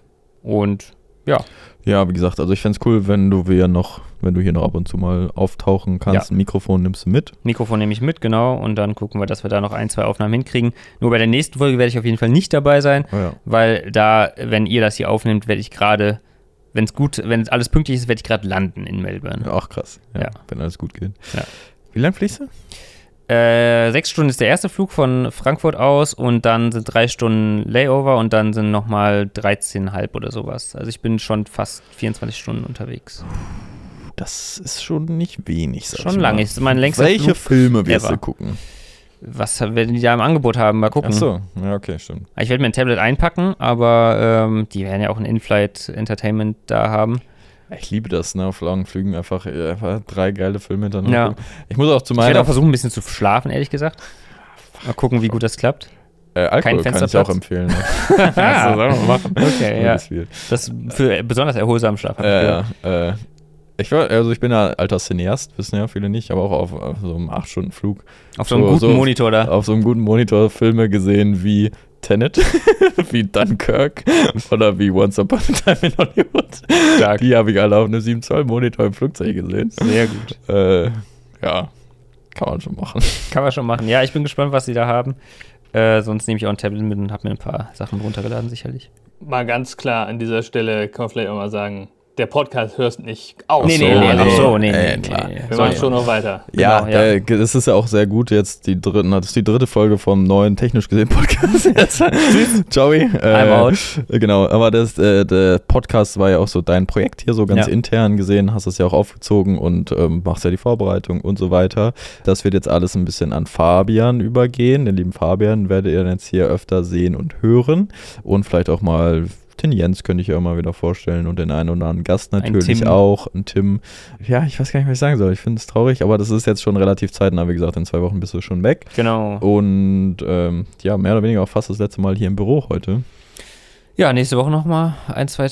und ja, Ja, wie gesagt, also ich fände es cool, wenn du wir noch, wenn du hier noch ab und zu mal auftauchen kannst. Ja. Ein Mikrofon nimmst du mit. Mikrofon nehme ich mit, genau. Und dann gucken wir, dass wir da noch ein, zwei Aufnahmen hinkriegen. Nur bei der nächsten Folge werde ich auf jeden Fall nicht dabei sein, Oh ja. weil da, wenn ihr das hier aufnehmt, werde ich gerade, wenn es gut, wenn alles pünktlich ist, werde ich gerade landen in Melbourne. Ach krass. Ja, Ja. Wenn alles gut geht. Wie lang fliegst du? Äh, sechs Stunden ist der erste Flug von Frankfurt aus und dann sind drei Stunden Layover und dann sind nochmal 13,5 oder sowas. Also ich bin schon fast 24 Stunden unterwegs. Das ist schon nicht wenig. sag Schon ich lange. Ist mein längster Welche Flug Filme wirst du gucken? Was werden die da im Angebot haben? Mal gucken. Ach so, ja, okay, stimmt. Ich werde mir ein Tablet einpacken, aber ähm, die werden ja auch ein In-Flight Entertainment da haben. Ich liebe das, ne, auf langen Flügen einfach, äh, einfach drei geile Filme hintereinander. Ja. Ich muss auch zu Ich werde meiner auch versuchen, ein bisschen zu schlafen, ehrlich gesagt. Mal gucken, wie gut das klappt. äh, Alkohol kein kann ich auch empfehlen. Ne? Sollen wir machen. Okay, ja. Das für besonders erholsamen Schlaf. ich Ja, ja. Äh, ich war, also ich bin ja alter Cineast, wissen ja viele nicht, aber auch auf, auf so einem 8-Stunden-Flug Auf so einem So- guten so- Monitor da. auf so einem guten Monitor Filme gesehen wie Tenet, wie Dunkirk oder wie Once Upon a Time in Hollywood. Stark. Die habe ich alle auf einem 7 Zoll Monitor im Flugzeug gesehen. Sehr gut. Äh, ja, kann man schon machen. Kann man schon machen. Ja, ich bin gespannt, was sie da haben. Äh, sonst nehme ich auch ein Tablet mit und habe mir ein paar Sachen runtergeladen, sicherlich. Mal ganz klar an dieser Stelle kann man vielleicht auch mal sagen, der Podcast hört nicht auf. Nee, nee, nee, nee, ach so, nee, äh, nee, klar. nee. Wir Soll machen schon noch weiter. Ja, Genau, ja. Äh, das ist ja auch sehr gut jetzt die dritten, das ist die dritte Folge vom neuen technisch gesehen Podcast. Jetzt. Joey. Äh, I'm out. Genau, aber das, äh, der Podcast war ja auch so dein Projekt hier, so ganz Ja. intern gesehen, hast es ja auch aufgezogen und ähm, machst ja die Vorbereitung und so weiter. Das wird jetzt alles ein bisschen an Fabian übergehen. Den lieben Fabian werdet ihr dann jetzt hier öfter sehen und hören und vielleicht auch mal den Jens könnte ich ja mal wieder vorstellen und den einen oder anderen Gast natürlich Tim. auch. Ein Tim. Ja, ich weiß gar nicht, was ich sagen soll. Ich finde es traurig, aber das ist jetzt schon relativ zeitnah. Wie gesagt, in zwei Wochen bist du schon weg. Genau. Und ähm, ja, mehr oder weniger auch fast das letzte Mal hier im Büro heute. Ja, nächste Woche nochmal ein, zwei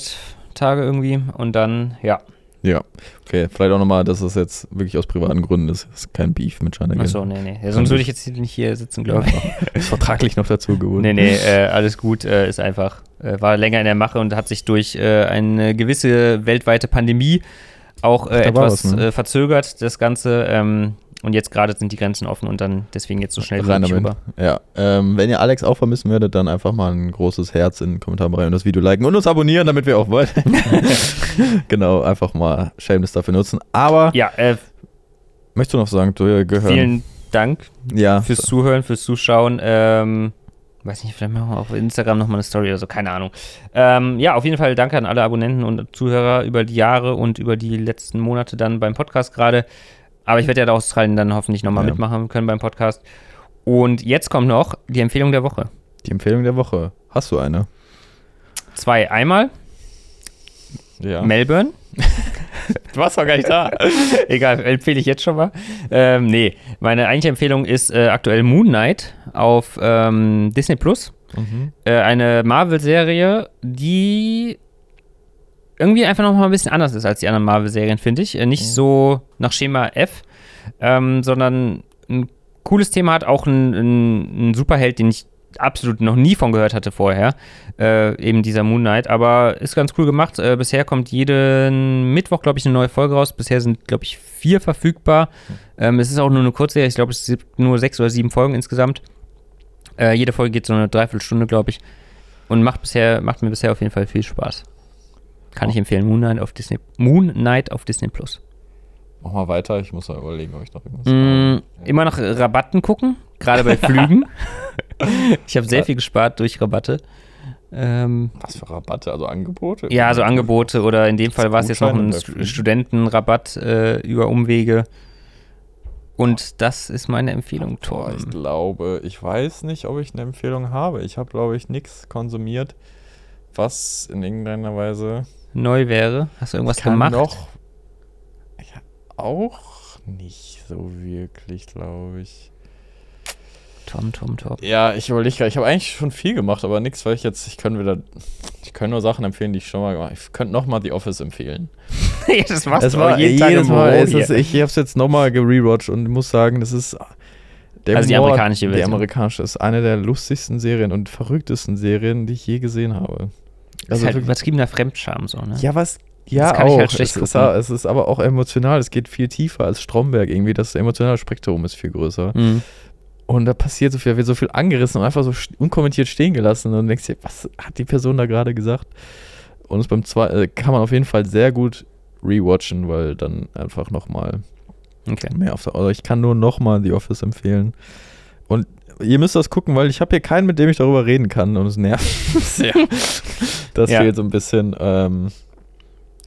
Tage irgendwie und dann, ja. Ja, okay. Vielleicht auch nochmal, dass es jetzt wirklich aus privaten Gründen ist. Das ist kein Beef mit China. Achso, nee, nee. Ja, sonst würde ich jetzt nicht hier sitzen, glaube ich. Ist vertraglich noch dazu geholt. Nee, nee, äh, alles gut, äh, ist einfach, äh, war länger in der Mache und hat sich durch äh, eine gewisse weltweite Pandemie auch äh, etwas was, ne? äh, verzögert, das Ganze. Ähm, und jetzt gerade sind die Grenzen offen und dann deswegen jetzt so schnell Rein damit. rüber. Ja, ähm, wenn ihr Alex auch vermissen werdet, dann einfach mal ein großes Herz in den Kommentarbereich und das Video liken und uns abonnieren, damit wir auch weiter. genau, einfach mal Shameless dafür nutzen. Aber Ja, äh, möchtest du noch sagen, du gehören? vielen Dank ja, fürs Zuhören, fürs Zuschauen. Ähm, weiß nicht, vielleicht machen wir auf Instagram nochmal eine Story oder so, keine Ahnung. Ähm, ja, auf jeden Fall danke an alle Abonnenten und Zuhörer über die Jahre und über die letzten Monate dann beim Podcast gerade. Aber ich werde ja da Australien dann hoffentlich nochmal Ja. mitmachen können beim Podcast. Und jetzt kommt noch die Empfehlung der Woche. die Empfehlung der Woche. Hast du eine? Zwei. Einmal Ja. Melbourne. Du warst doch gar nicht da. Egal, empfehle ich jetzt schon mal. Ähm, nee, meine eigentliche Empfehlung ist äh, aktuell Moon Knight auf ähm, Disney Plus. Mhm. Äh, eine Marvel-Serie, die irgendwie einfach noch mal ein bisschen anders ist als die anderen Marvel-Serien, finde ich. Äh, nicht Mhm. so nach Schema F, ähm, sondern ein cooles Thema hat, auch ein, ein, ein Superheld, den ich absolut noch nie von gehört hatte vorher, äh, eben dieser Moon Knight, aber ist ganz cool gemacht. Äh, bisher kommt jeden Mittwoch, glaube ich, eine neue Folge raus. Bisher sind, glaube ich, vier verfügbar. Ähm, es ist auch nur eine kurze, ich glaube, es gibt nur sechs oder sieben Folgen insgesamt. Äh, jede Folge geht so eine Dreiviertelstunde, glaube ich. Und macht, bisher, macht mir bisher auf jeden Fall viel Spaß. Kann ich empfehlen. Moon Knight auf Disney, Moon Knight auf Disney Plus. Mach mal weiter, ich muss mal überlegen, ob ich noch irgendwas Mm, immer nach Rabatten gucken, gerade bei Flügen. ich habe sehr viel gespart durch Rabatte. Ähm, Was für Rabatte, also Angebote? ja, so Angebote oder in dem Fall war es jetzt noch ein? Studentenrabatt äh, über Umwege. Und das ist meine Empfehlung, Boah, ich glaube, ich weiß nicht, ob ich eine Empfehlung habe. Ich habe, glaube ich, nichts konsumiert, was in irgendeiner Weise Neu wäre. Hast du irgendwas kann gemacht? noch. Ja, auch nicht so wirklich, glaube ich. Tom, Tom, Tom. Ja, ich überlege gerade, ich habe eigentlich schon viel gemacht, aber nichts, weil ich jetzt, ich kann wieder, ich kann nur Sachen empfehlen, die ich schon mal gemacht habe. Ich könnte nochmal The Office empfehlen. ja, das machst Es du war jeden Tag jedes Mal, ist, ich habe es jetzt nochmal gerewatcht und muss sagen, das ist der Also die Humor- amerikanische Die Version. amerikanische ist eine der lustigsten Serien und verrücktesten Serien, die ich je gesehen habe. Das ist halt übertriebener Fremdscham so, ne? ja, was? Ja, Das kann ich auch. halt schlecht es, ist, es ist aber auch emotional. Es geht viel tiefer als Stromberg irgendwie. Das emotionale Spektrum ist viel größer. Mhm. Und da passiert so viel, da wird so viel angerissen und einfach so unkommentiert stehen gelassen. Und denkst dir, was hat die Person da gerade gesagt? Und es beim zweiten äh, kann man auf jeden Fall sehr gut rewatchen, weil dann einfach nochmal Okay. mehr auf der. Also ich kann nur nochmal The Office empfehlen. Und ihr müsst das gucken, weil ich habe hier keinen, mit dem ich darüber reden kann und es nervt sehr. Das Ja. fehlt so ein bisschen. Ähm,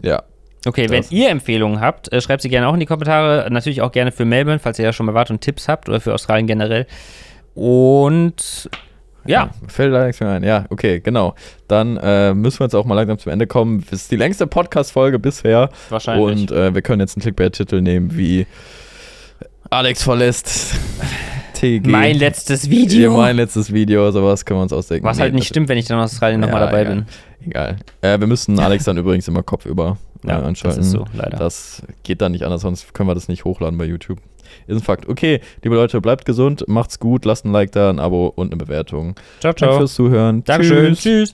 ja. Okay, wenn Das- ihr Empfehlungen habt, äh, schreibt sie gerne auch in die Kommentare. Natürlich auch gerne für Melbourne, falls ihr ja schon mal wart und Tipps habt oder für Australien generell. Und ja, Fällt leider nichts mehr ein. Ja, okay, genau. Dann äh, müssen wir jetzt auch mal langsam zum Ende kommen. Das ist die längste Podcast-Folge bisher. wahrscheinlich. Und äh, wir können jetzt einen Clickbait-Titel nehmen wie Alex verlässt TG. mein letztes Ja, Video. mein letztes Video, sowas können wir uns ausdenken. Was halt Nee, nicht stimmt, wenn ich dann in Australien nochmal Ja, dabei egal. bin. Egal. Äh, wir müssen Alex dann übrigens immer kopfüber äh, Ja, das anschalten. ist so, leider. Das geht dann nicht anders, sonst können wir das nicht hochladen bei YouTube. Ist ein Fakt. Okay, liebe Leute, bleibt gesund, macht's gut, lasst ein Like da, ein Abo und eine Bewertung. Ciao, Danke ciao. fürs Zuhören. Dankeschön. Tschüss. Tschüss.